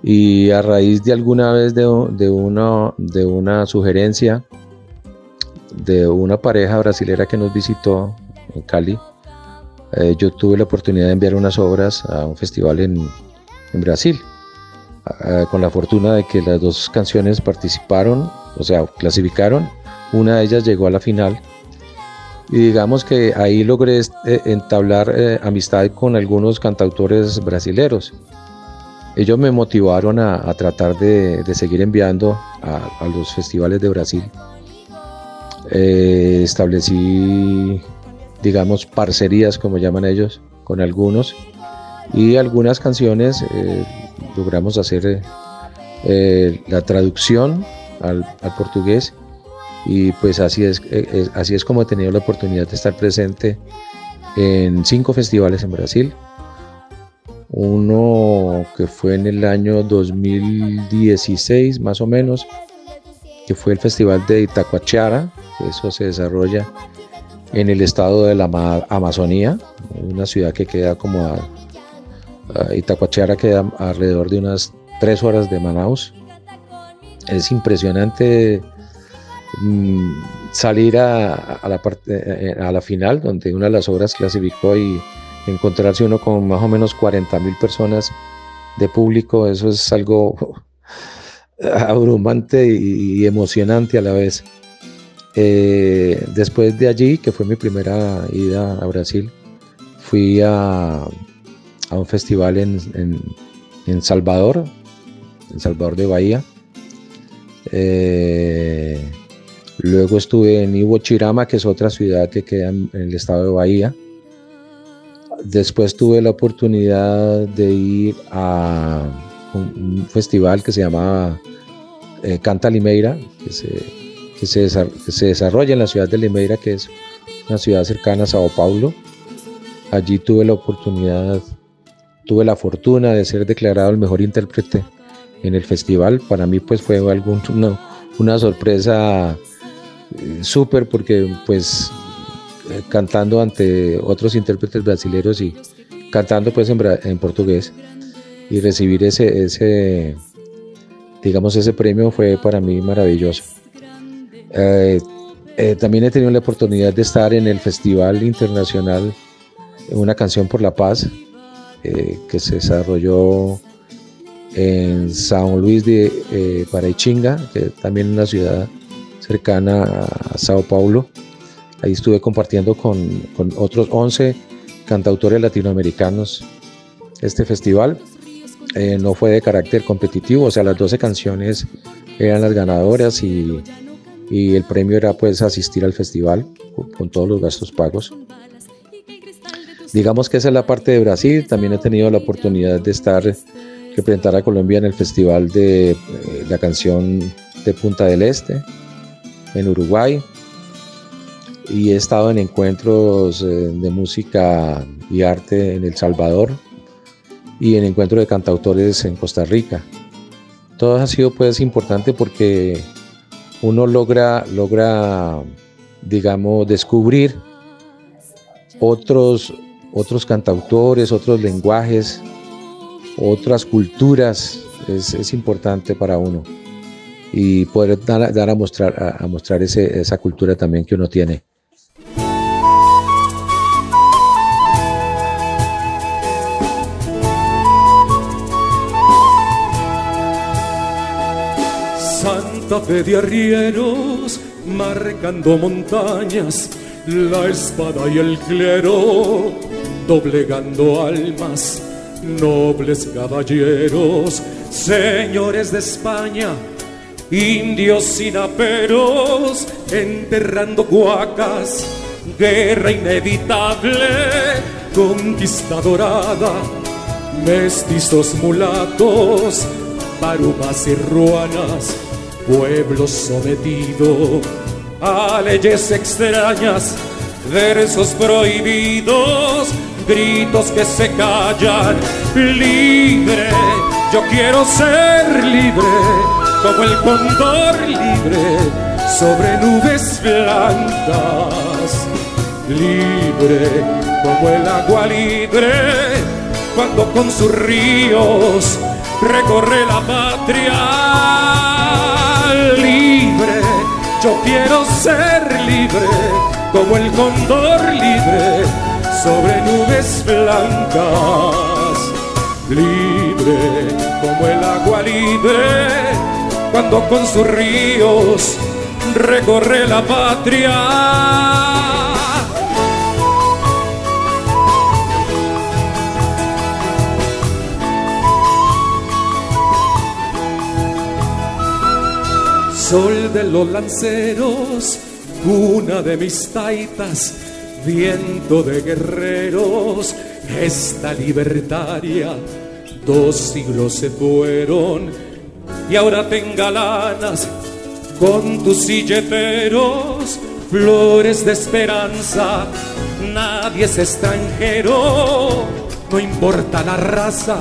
Y a raíz de alguna vez de, una, de una sugerencia de una pareja brasilera que nos visitó en Cali, eh, yo tuve la oportunidad de enviar unas obras a un festival en, en Brasil, con la fortuna de que las dos canciones participaron, o sea, clasificaron, una de ellas llegó a la final y digamos que ahí logré eh, entablar eh, amistad con algunos cantautores brasileros. Ellos me motivaron a, tratar de, seguir enviando a, los festivales de Brasil. Eh, establecí, digamos, parcerías, como llaman ellos, con algunos. Y algunas canciones logramos hacer la traducción al portugués y pues así es, eh, así es como he tenido la oportunidad de estar presente en cinco festivales en Brasil. Uno que fue en el año 2016 más o menos, que fue el Festival de Itacoachara, eso se desarrolla en el estado de la Amazonía, una ciudad que queda como a, Itacoachara queda alrededor de unas tres horas de Manaus. Es impresionante Mm, salir a, la parte, eh, a la final, donde una de las obras clasificó y encontrarse uno con más o menos 40 mil personas de público, eso es algo abrumante y, emocionante a la vez. Eh, después de allí, que fue mi primera ida a Brasil, fui a, un festival en, en, en, Salvador, en Salvador de Bahía. Eh, Luego estuve en Iwo Chirama, que es otra ciudad que queda en el estado de Bahía. Después tuve la oportunidad de ir a un, festival que se llamaba eh, Canta Limeira, que se, desarrolla en la ciudad de Limeira, que es una ciudad cercana a Sao Paulo. Allí tuve la oportunidad, tuve la fortuna de ser declarado el mejor intérprete en el festival. Para mí pues fue algún, una sorpresa súper porque pues eh, cantando ante otros intérpretes brasileños y cantando pues en, portugués y recibir ese, ese, digamos, ese premio fue para mí maravilloso. Eh, también he tenido la oportunidad de estar en el Festival Internacional Una Canción por la Paz, que se desarrolló en San Luis de Paraichinga, que también es una ciudad cercana a Sao Paulo. Ahí estuve compartiendo con, otros 11 cantautores latinoamericanos este festival. Eh, no fue de carácter competitivo, o sea, las 12 canciones eran las ganadoras y, el premio era pues asistir al festival con, todos los gastos pagos. Digamos que esa es la parte de Brasil, también he tenido la oportunidad de estar, representar a Colombia en el festival de eh, la canción de Punta del Este, en Uruguay y he estado en encuentros eh, de música y arte en El Salvador y en encuentros de cantautores en Costa Rica. Todo ha sido pues importante porque uno logra, logra digamos, descubrir otros, otros cantautores, otros lenguajes, otras culturas. Es, es importante para uno y poder dar, a mostrar, a, mostrar ese, esa cultura también que uno tiene. Santa Fe de arrieros, marcando montañas, la espada y el clero, doblegando almas, nobles caballeros, señores de España, indios sin aperos, enterrando cuacas, guerra inevitable, conquista dorada, mestizos mulatos, parumas y ruanas, pueblo sometido a leyes extrañas, versos prohibidos, gritos que se callan, libre, yo quiero ser libre, como el cóndor libre, sobre nubes blancas, libre, como el agua libre, cuando con sus ríos recorre la patria libre. Yo quiero ser libre, como el cóndor libre, sobre nubes blancas. Libre, como el agua libre, cuando con sus ríos recorre la patria. sol de los lanceros, cuna de mis taitas, viento de guerreros, esta libertaria, dos siglos se fueron y ahora tenga lanas con tus silleteros, flores de esperanza, nadie es extranjero, no importa la raza,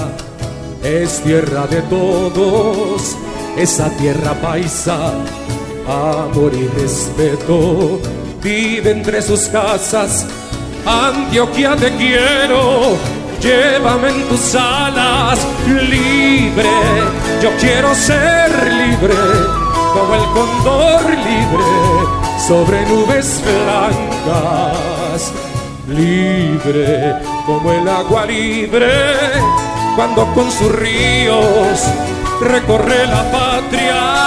es tierra de todos esa tierra paisa, amor y respeto, vive entre sus casas. Antioquia te quiero, llévame en tus alas, libre, yo quiero ser libre, como el cóndor libre, sobre nubes blancas, libre, como el agua libre, cuando con sus ríos recorre la patria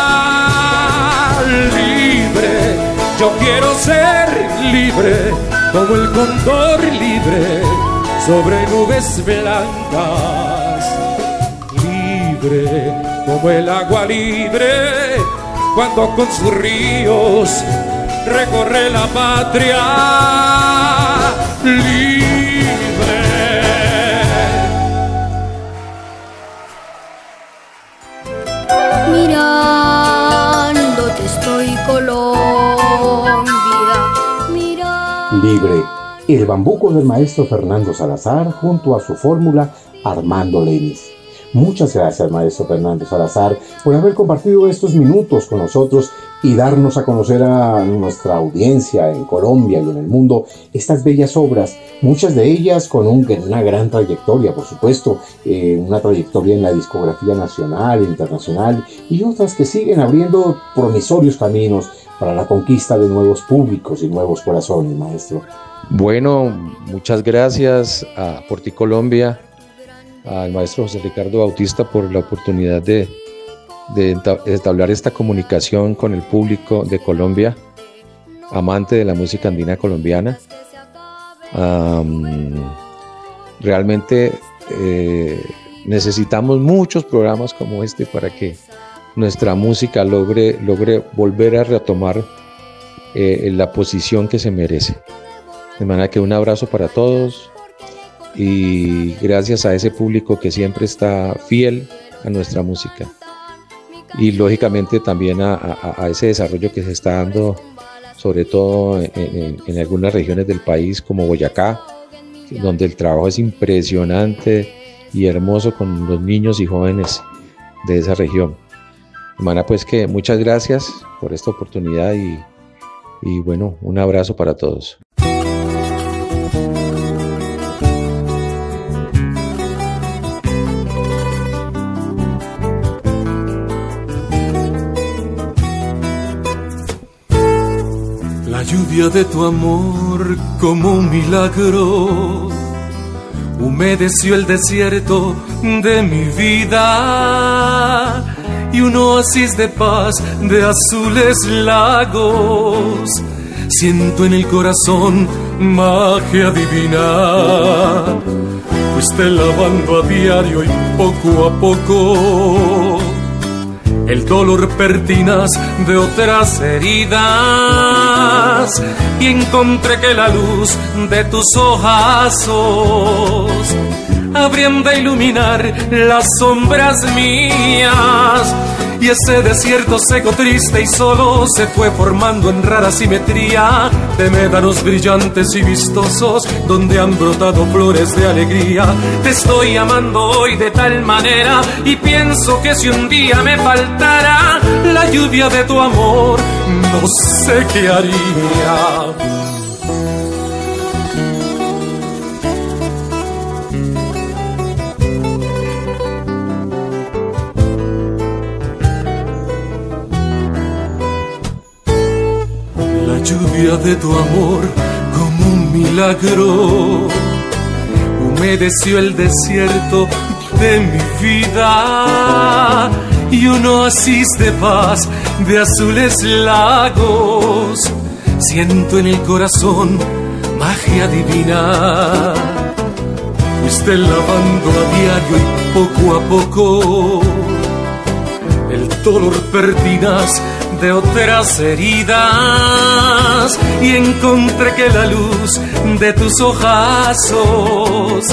libre. Yo quiero ser libre como el cóndor libre sobre nubes blancas. Libre como el agua libre cuando con sus ríos recorre la patria. Libre Libre, el bambuco del maestro Fernando Salazar junto a su fórmula Armando Lenis. Muchas gracias, maestro Fernando Salazar, por haber compartido estos minutos con nosotros y darnos a conocer a nuestra audiencia en Colombia y en el mundo estas bellas obras, muchas de ellas con una gran trayectoria, por supuesto, eh, una trayectoria en la discografía nacional internacional y otras que siguen abriendo promisorios caminos para la conquista de nuevos públicos y nuevos corazones, maestro. Bueno, muchas gracias a Porti Colombia, al maestro José Ricardo Bautista por la oportunidad de, de establecer esta comunicación con el público de Colombia, amante de la música andina colombiana. realmente eh, necesitamos muchos programas como este para que nuestra música logre, logre volver a retomar eh, la posición que se merece. De manera que un abrazo para todos y gracias a ese público que siempre está fiel a nuestra música. Y lógicamente también a, ese desarrollo que se está dando, sobre todo en, algunas regiones del país como Boyacá, donde el trabajo es impresionante y hermoso con los niños y jóvenes de esa región. Hermana, pues que muchas gracias por esta oportunidad y, y bueno, un abrazo para todos. De tu amor como un milagro humedeció el desierto de mi vida y un oasis de paz de azules lagos. Siento en el corazón magia divina. Fuiste lavando a diario y poco a poco el dolor pertinas de otras heridas y encontré que la luz de tus ojazos habrían de iluminar las sombras mías. Y ese desierto seco, triste y solo se fue formando en rara simetría de médanos brillantes y vistosos donde han brotado flores de alegría. Te estoy amando hoy de tal manera y pienso que si un día me faltara la lluvia de tu amor, no sé qué haría. Lluvia de tu amor como un milagro humedeció el desierto de mi vida y un oasis de paz de azules lagos. Siento en el corazón magia divina. Fuiste lavando a diario y poco a poco el dolor pertinaz de otras heridas y encontré que la luz de tus ojazos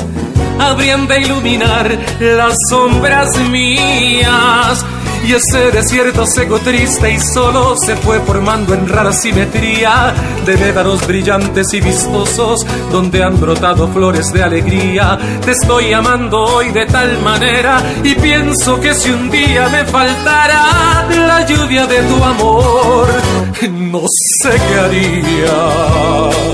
habrían de iluminar las sombras mías y ese desierto seco, triste y solo se fue formando en rara simetría de médanos brillantes y vistosos donde han brotado flores de alegría. Te estoy amando hoy de tal manera y pienso que si un día me faltara la lluvia de tu amor, no sé qué haría.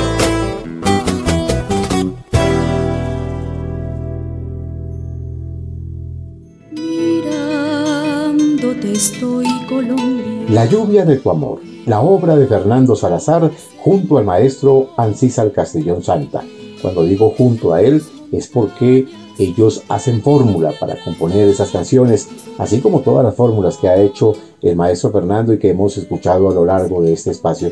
La lluvia de tu amor, la obra de Fernando Salazar junto al maestro Ancísar Castellón Santa. Cuando digo junto a él es porque ellos hacen fórmula para componer esas canciones, así como todas las fórmulas que ha hecho el maestro Fernando y que hemos escuchado a lo largo de este espacio.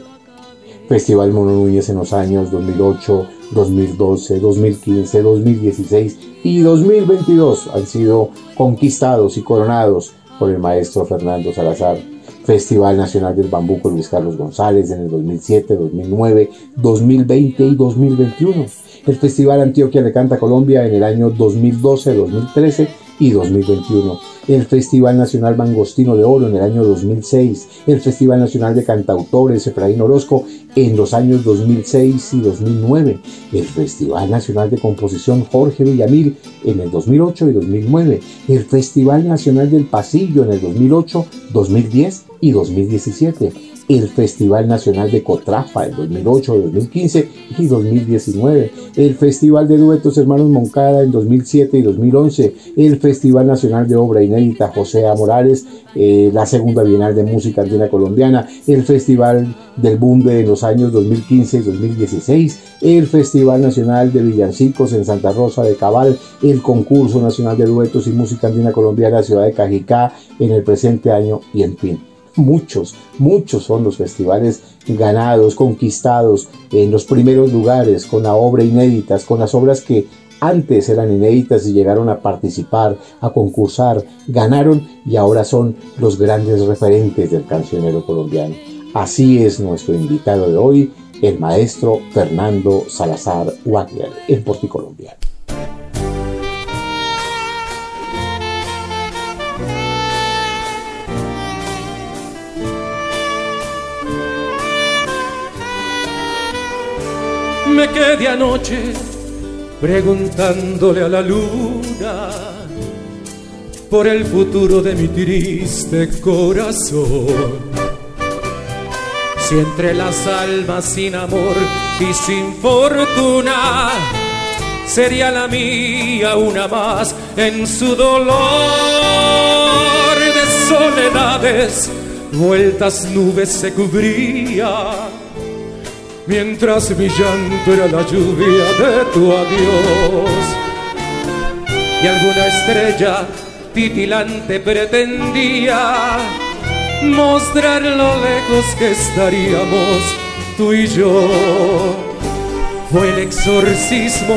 Festival Mono Núñez en los años 2008, 2012, 2015, 2016 y 2022 han sido conquistados y coronados por el maestro Fernando Salazar. Festival Nacional del Bambuco Luis Carlos González en el 2007, 2009, 2020 y 2021. El Festival Antioquia de Canta Colombia en el año 2012, 2013 y 2021 el Festival Nacional Mangostino de Oro en el año 2006, el Festival Nacional de Cantautores Efraín Orozco en los años 2006 y 2009, el Festival Nacional de Composición Jorge Villamil en el 2008 y 2009, el Festival Nacional del Pasillo en el 2008, 2010 y 2017 el Festival Nacional de Cotrafa en 2008, 2015 y 2019, el Festival de Duetos Hermanos Moncada en 2007 y 2011, el Festival Nacional de Obra Inédita José A. Morales, eh, la Segunda Bienal de Música Andina Colombiana, el Festival del Bunde en los años 2015 y 2016, el Festival Nacional de Villancicos en Santa Rosa de Cabal, el Concurso Nacional de Duetos y Música Andina Colombiana Ciudad de Cajicá en el presente año y en fin muchos, muchos son los festivales ganados, conquistados en los primeros lugares, con la obra inéditas, con las obras que antes eran inéditas y llegaron a participar, a concursar, ganaron y ahora son los grandes referentes del cancionero colombiano. Así es nuestro invitado de hoy, el maestro Fernando Salazar Wagner, en Porticolombia. Me quedé anoche preguntándole a la luna por el futuro de mi triste corazón. Si entre las almas sin amor y sin fortuna sería la mía una más en su dolor de soledades, vueltas nubes se cubría mientras mi llanto era la lluvia de tu adiós. Y alguna estrella titilante pretendía mostrar lo lejos que estaríamos tú y yo. Fue el exorcismo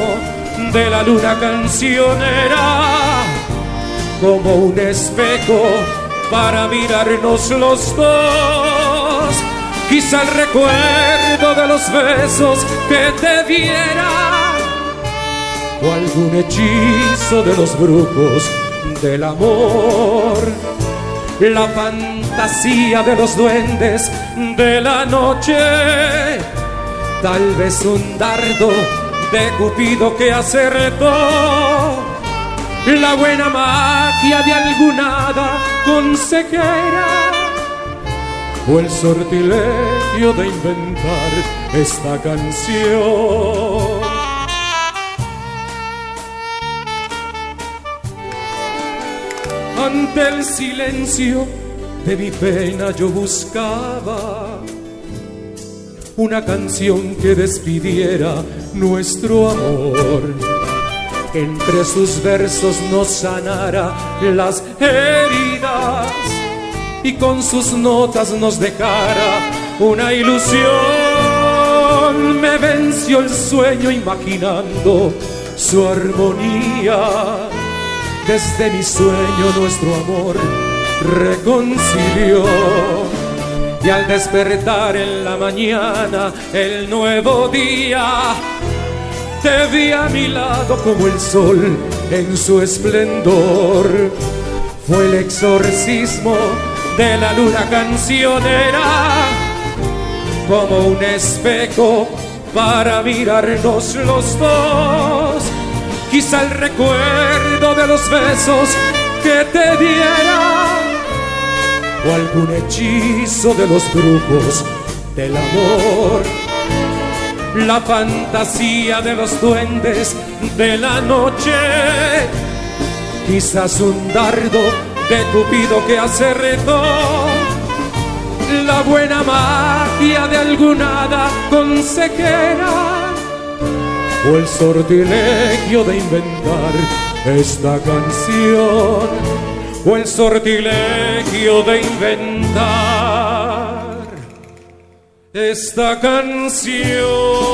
de la luna cancionera como un espejo para mirarnos los dos. Quizá el recuerdo de los besos que te diera o algún hechizo de los brujos del amor. La fantasía de los duendes de la noche, tal vez un dardo de Cupido que acertó la buena magia de alguna hada consejera o el sortilegio de inventar esta canción. Ante el silencio de mi pena yo buscaba una canción que despidiera nuestro amor entre sus versos nos sanara las heridas y con sus notas nos dejara una ilusión. Me venció el sueño imaginando su armonía. Desde mi sueño nuestro amor reconcilió. Y al despertar en la mañana el nuevo día, te vi a mi lado como el sol en su esplendor. Fue el exorcismo de la luna cancionera, como un espejo para mirarnos los dos. Quizá el recuerdo de los besos que te diera, o algún hechizo de los brujos del amor la fantasía de los duendes de la noche. Quizás un dardo de Cupido que acertó. La buena magia de alguna hada consejera o el sortilegio de inventar esta canción. O el sortilegio de inventar esta canción.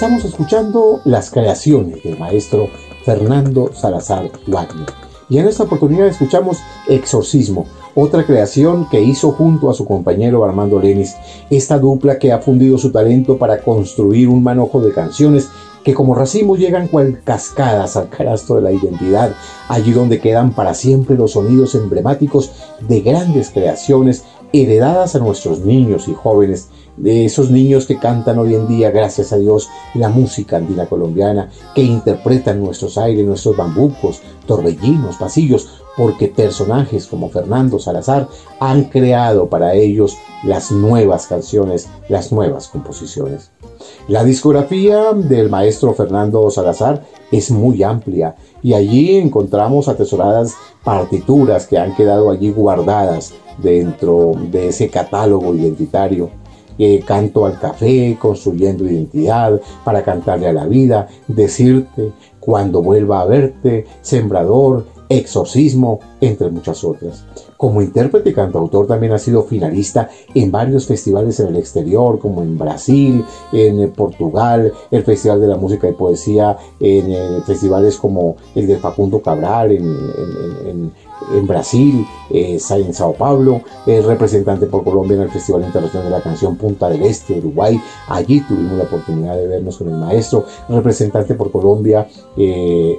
Estamos escuchando las creaciones del maestro Fernando Salazar Wagner. Y en esta oportunidad escuchamos Exorcismo, otra creación que hizo junto a su compañero Armando Lenis, esta dupla que ha fundido su talento para construir un manojo de canciones que como racimos llegan cual cascadas al carasto de la identidad, allí donde quedan para siempre los sonidos emblemáticos de grandes creaciones heredadas a nuestros niños y jóvenes, de esos niños que cantan hoy en día, gracias a Dios, la música andina colombiana, que interpretan nuestros aires, nuestros bambucos, torbellinos, pasillos, porque personajes como Fernando Salazar han creado para ellos las nuevas canciones, las nuevas composiciones. La discografía del maestro Fernando Salazar es muy amplia y allí encontramos atesoradas partituras que han quedado allí guardadas dentro de ese catálogo identitario. Eh, canto al café, construyendo identidad, para cantarle a la vida, decirte, cuando vuelva a verte, sembrador, Exorcismo, entre muchas otras. Como intérprete y cantautor también ha sido finalista en varios festivales en el exterior, como en Brasil, en eh, Portugal, el Festival de la Música y Poesía, en, eh, festivales como el de Facundo Cabral, en, Brasil, eh, en Sao Paulo, es representante por Colombia en el Festival Internacional de la Canción Punta del Este, Uruguay. Allí tuvimos la oportunidad de vernos con el maestro, representante por Colombia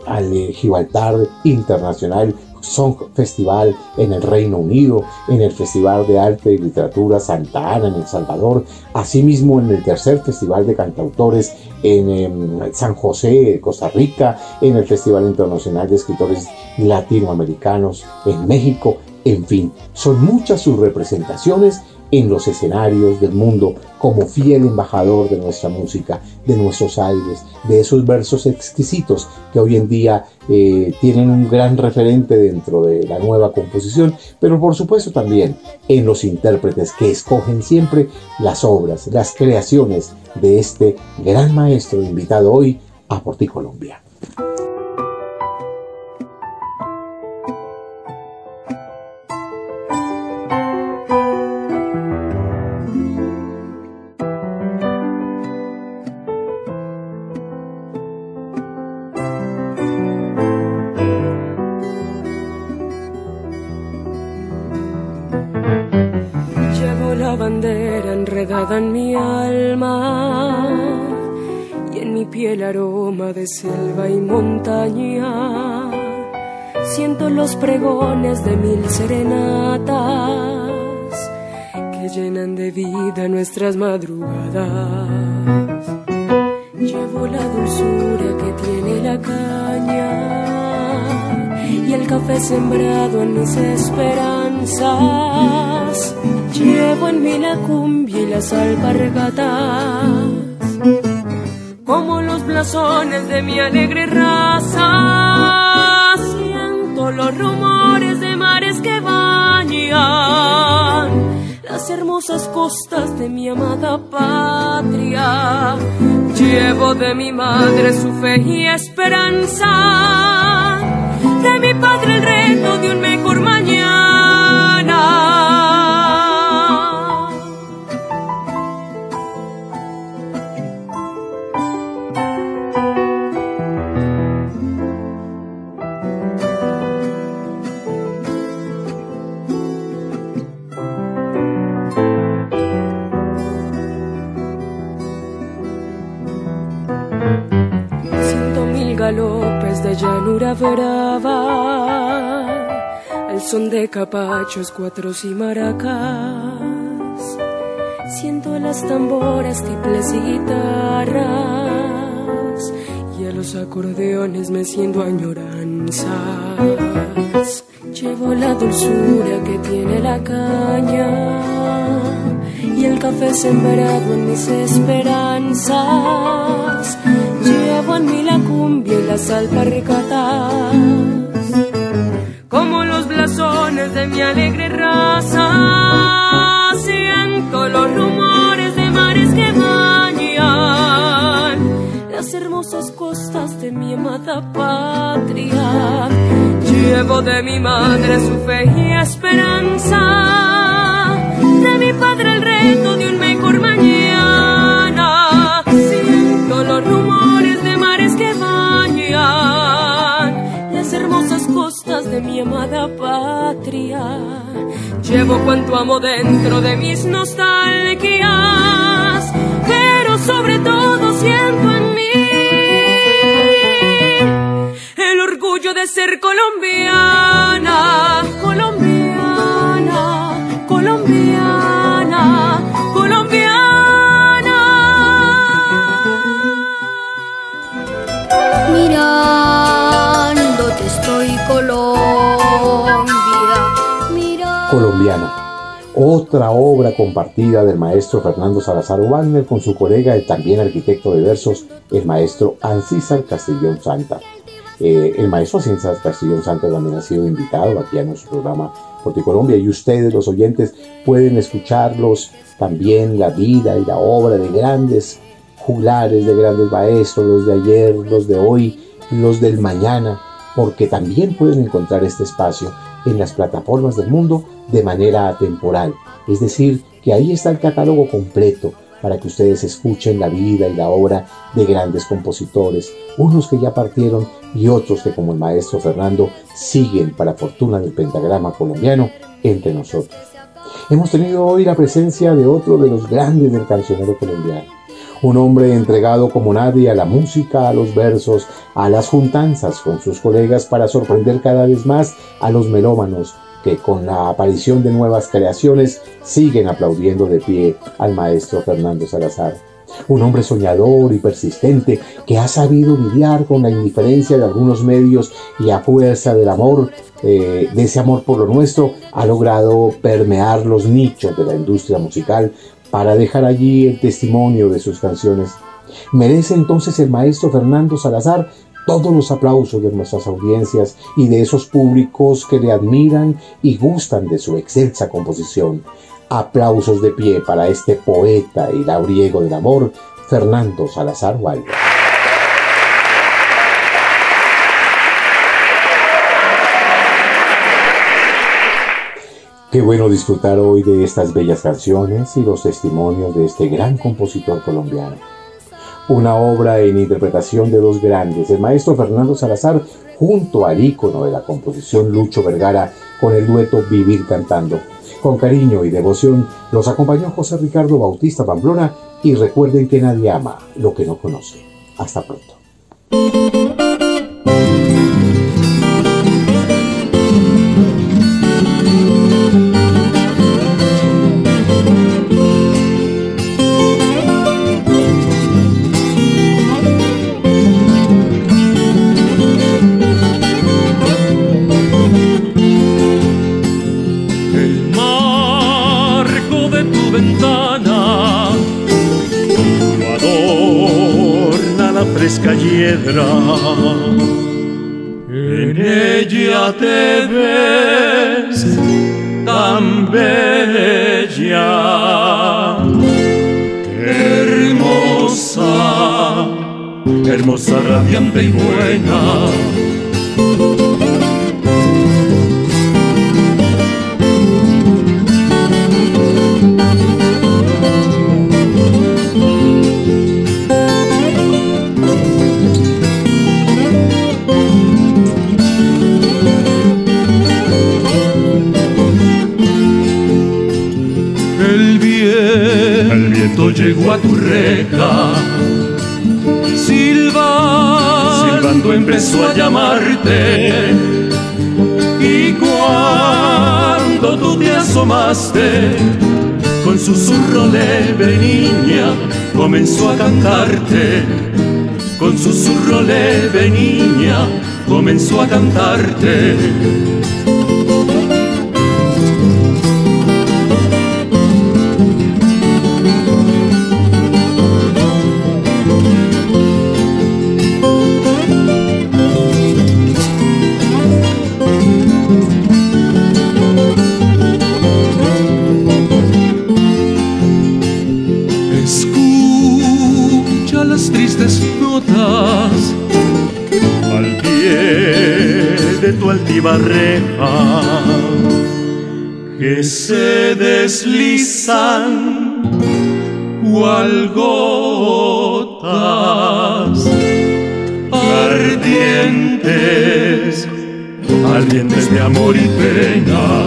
al Gibraltar Internacional Song Festival en el Reino Unido, en el Festival de Arte y Literatura Santa Ana en El Salvador, asimismo en el tercer Festival de Cantautores en em, San José, Costa Rica, en el Festival Internacional de Escritores Latinoamericanos en México, en fin, son muchas sus representaciones en los escenarios del mundo como fiel embajador de nuestra música, de nuestros aires, de esos versos exquisitos que hoy en día eh, tienen un gran referente dentro de la nueva composición, pero por supuesto también en los intérpretes que escogen siempre las obras, las creaciones de este gran maestro invitado hoy a Porti Colombia. Selva y montaña. Siento los pregones de mil serenatas que llenan de vida nuestras madrugadas. Llevo la dulzura que tiene la caña y el café sembrado en mis esperanzas. Llevo en mí la cumbia y las alpargatas blasones de mi alegre raza. Siento los rumores de mares que bañan las hermosas costas de mi amada patria. Llevo de mi madre su fe y esperanza, de mi padre el reto de un mejor mañana. Son de capachos, cuatros y maracas. Siento las tamboras, tiples y guitarras, y a los acordeones me siento añoranzas. Llevo la dulzura que tiene la caña y el café sembrado en mis esperanzas llevo en mí la cumbia y las alpargatas, como los blasones de mi alegre raza. Siento los rumores de mares que bañan las hermosas costas de mi amada patria. Llevo de mi madre su fe y esperanza, de mi padre el reto de un mejor mañana. Mi amada patria. Llevo cuanto amo dentro de mis nostalgias, pero sobre todo siento en mí el orgullo de ser colombiana, colombiana, colombiana, colombiana. Mirándote estoy Colombiana. Otra obra compartida del maestro Fernando Salazar Wagner con su colega y también arquitecto de versos, el maestro Ancísar Castellón Santa. Eh, el maestro Ancísar Castellón Santa también ha sido invitado aquí a nuestro programa Colombia y ustedes, los oyentes, pueden escucharlos también la vida y la obra de grandes juglares, de grandes maestros, los de ayer, los de hoy, los del mañana porque también pueden encontrar este espacio en las plataformas del mundo de manera atemporal. Es decir, que ahí está el catálogo completo para que ustedes escuchen la vida y la obra de grandes compositores, unos que ya partieron y otros que como el maestro Fernando siguen para fortuna del pentagrama colombiano entre nosotros. Hemos tenido hoy la presencia de otro de los grandes del cancionero colombiano un hombre entregado como nadie a la música, a los versos, a las juntanzas con sus colegas para sorprender cada vez más a los melómanos que con la aparición de nuevas creaciones siguen aplaudiendo de pie al maestro Fernando Salazar. Un hombre soñador y persistente que ha sabido lidiar con la indiferencia de algunos medios y a fuerza del amor, eh, de ese amor por lo nuestro, ha logrado permear los nichos de la industria musical para dejar allí el testimonio de sus canciones. Merece entonces el maestro Fernando Salazar todos los aplausos de nuestras audiencias y de esos públicos que le admiran y gustan de su excelsa composición. Aplausos de pie para este poeta y labriego del amor, Fernando Salazar Waldo. Qué bueno disfrutar hoy de estas bellas canciones y los testimonios de este gran compositor colombiano una obra en interpretación de dos grandes, el maestro Fernando Salazar junto al ícono de la composición Lucho Vergara con el dueto Vivir Cantando. Con cariño y devoción los acompañó José Ricardo Bautista Pamplona y recuerden que nadie ama lo que no conoce. Hasta pronto. En ella te ves tan bella, hermosa, hermosa, radiante y buena empezó a llamarte. Y cuando tú te asomaste, con susurro leve niña, comenzó a cantarte. Con susurro leve niña, comenzó a cantarte. Que se deslizan cual gotas ardientes, ardientes de amor y pena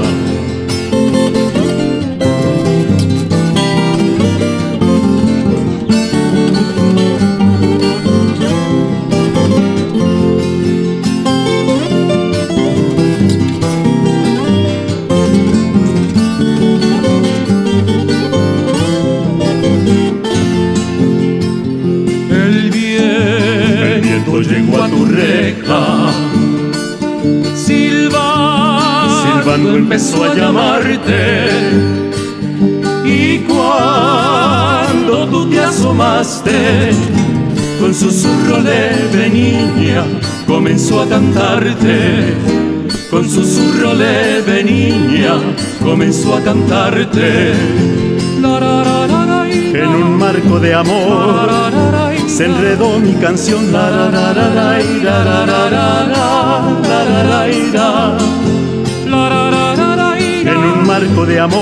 comenzó a cantarte. En un marco de amor se enredó mi canción. La, la, marco de amor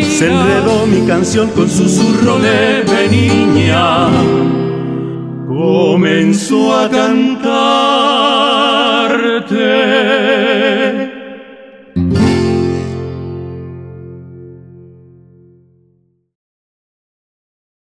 se enredó mi canción con susurro leve niña. Comenzó a cantarte.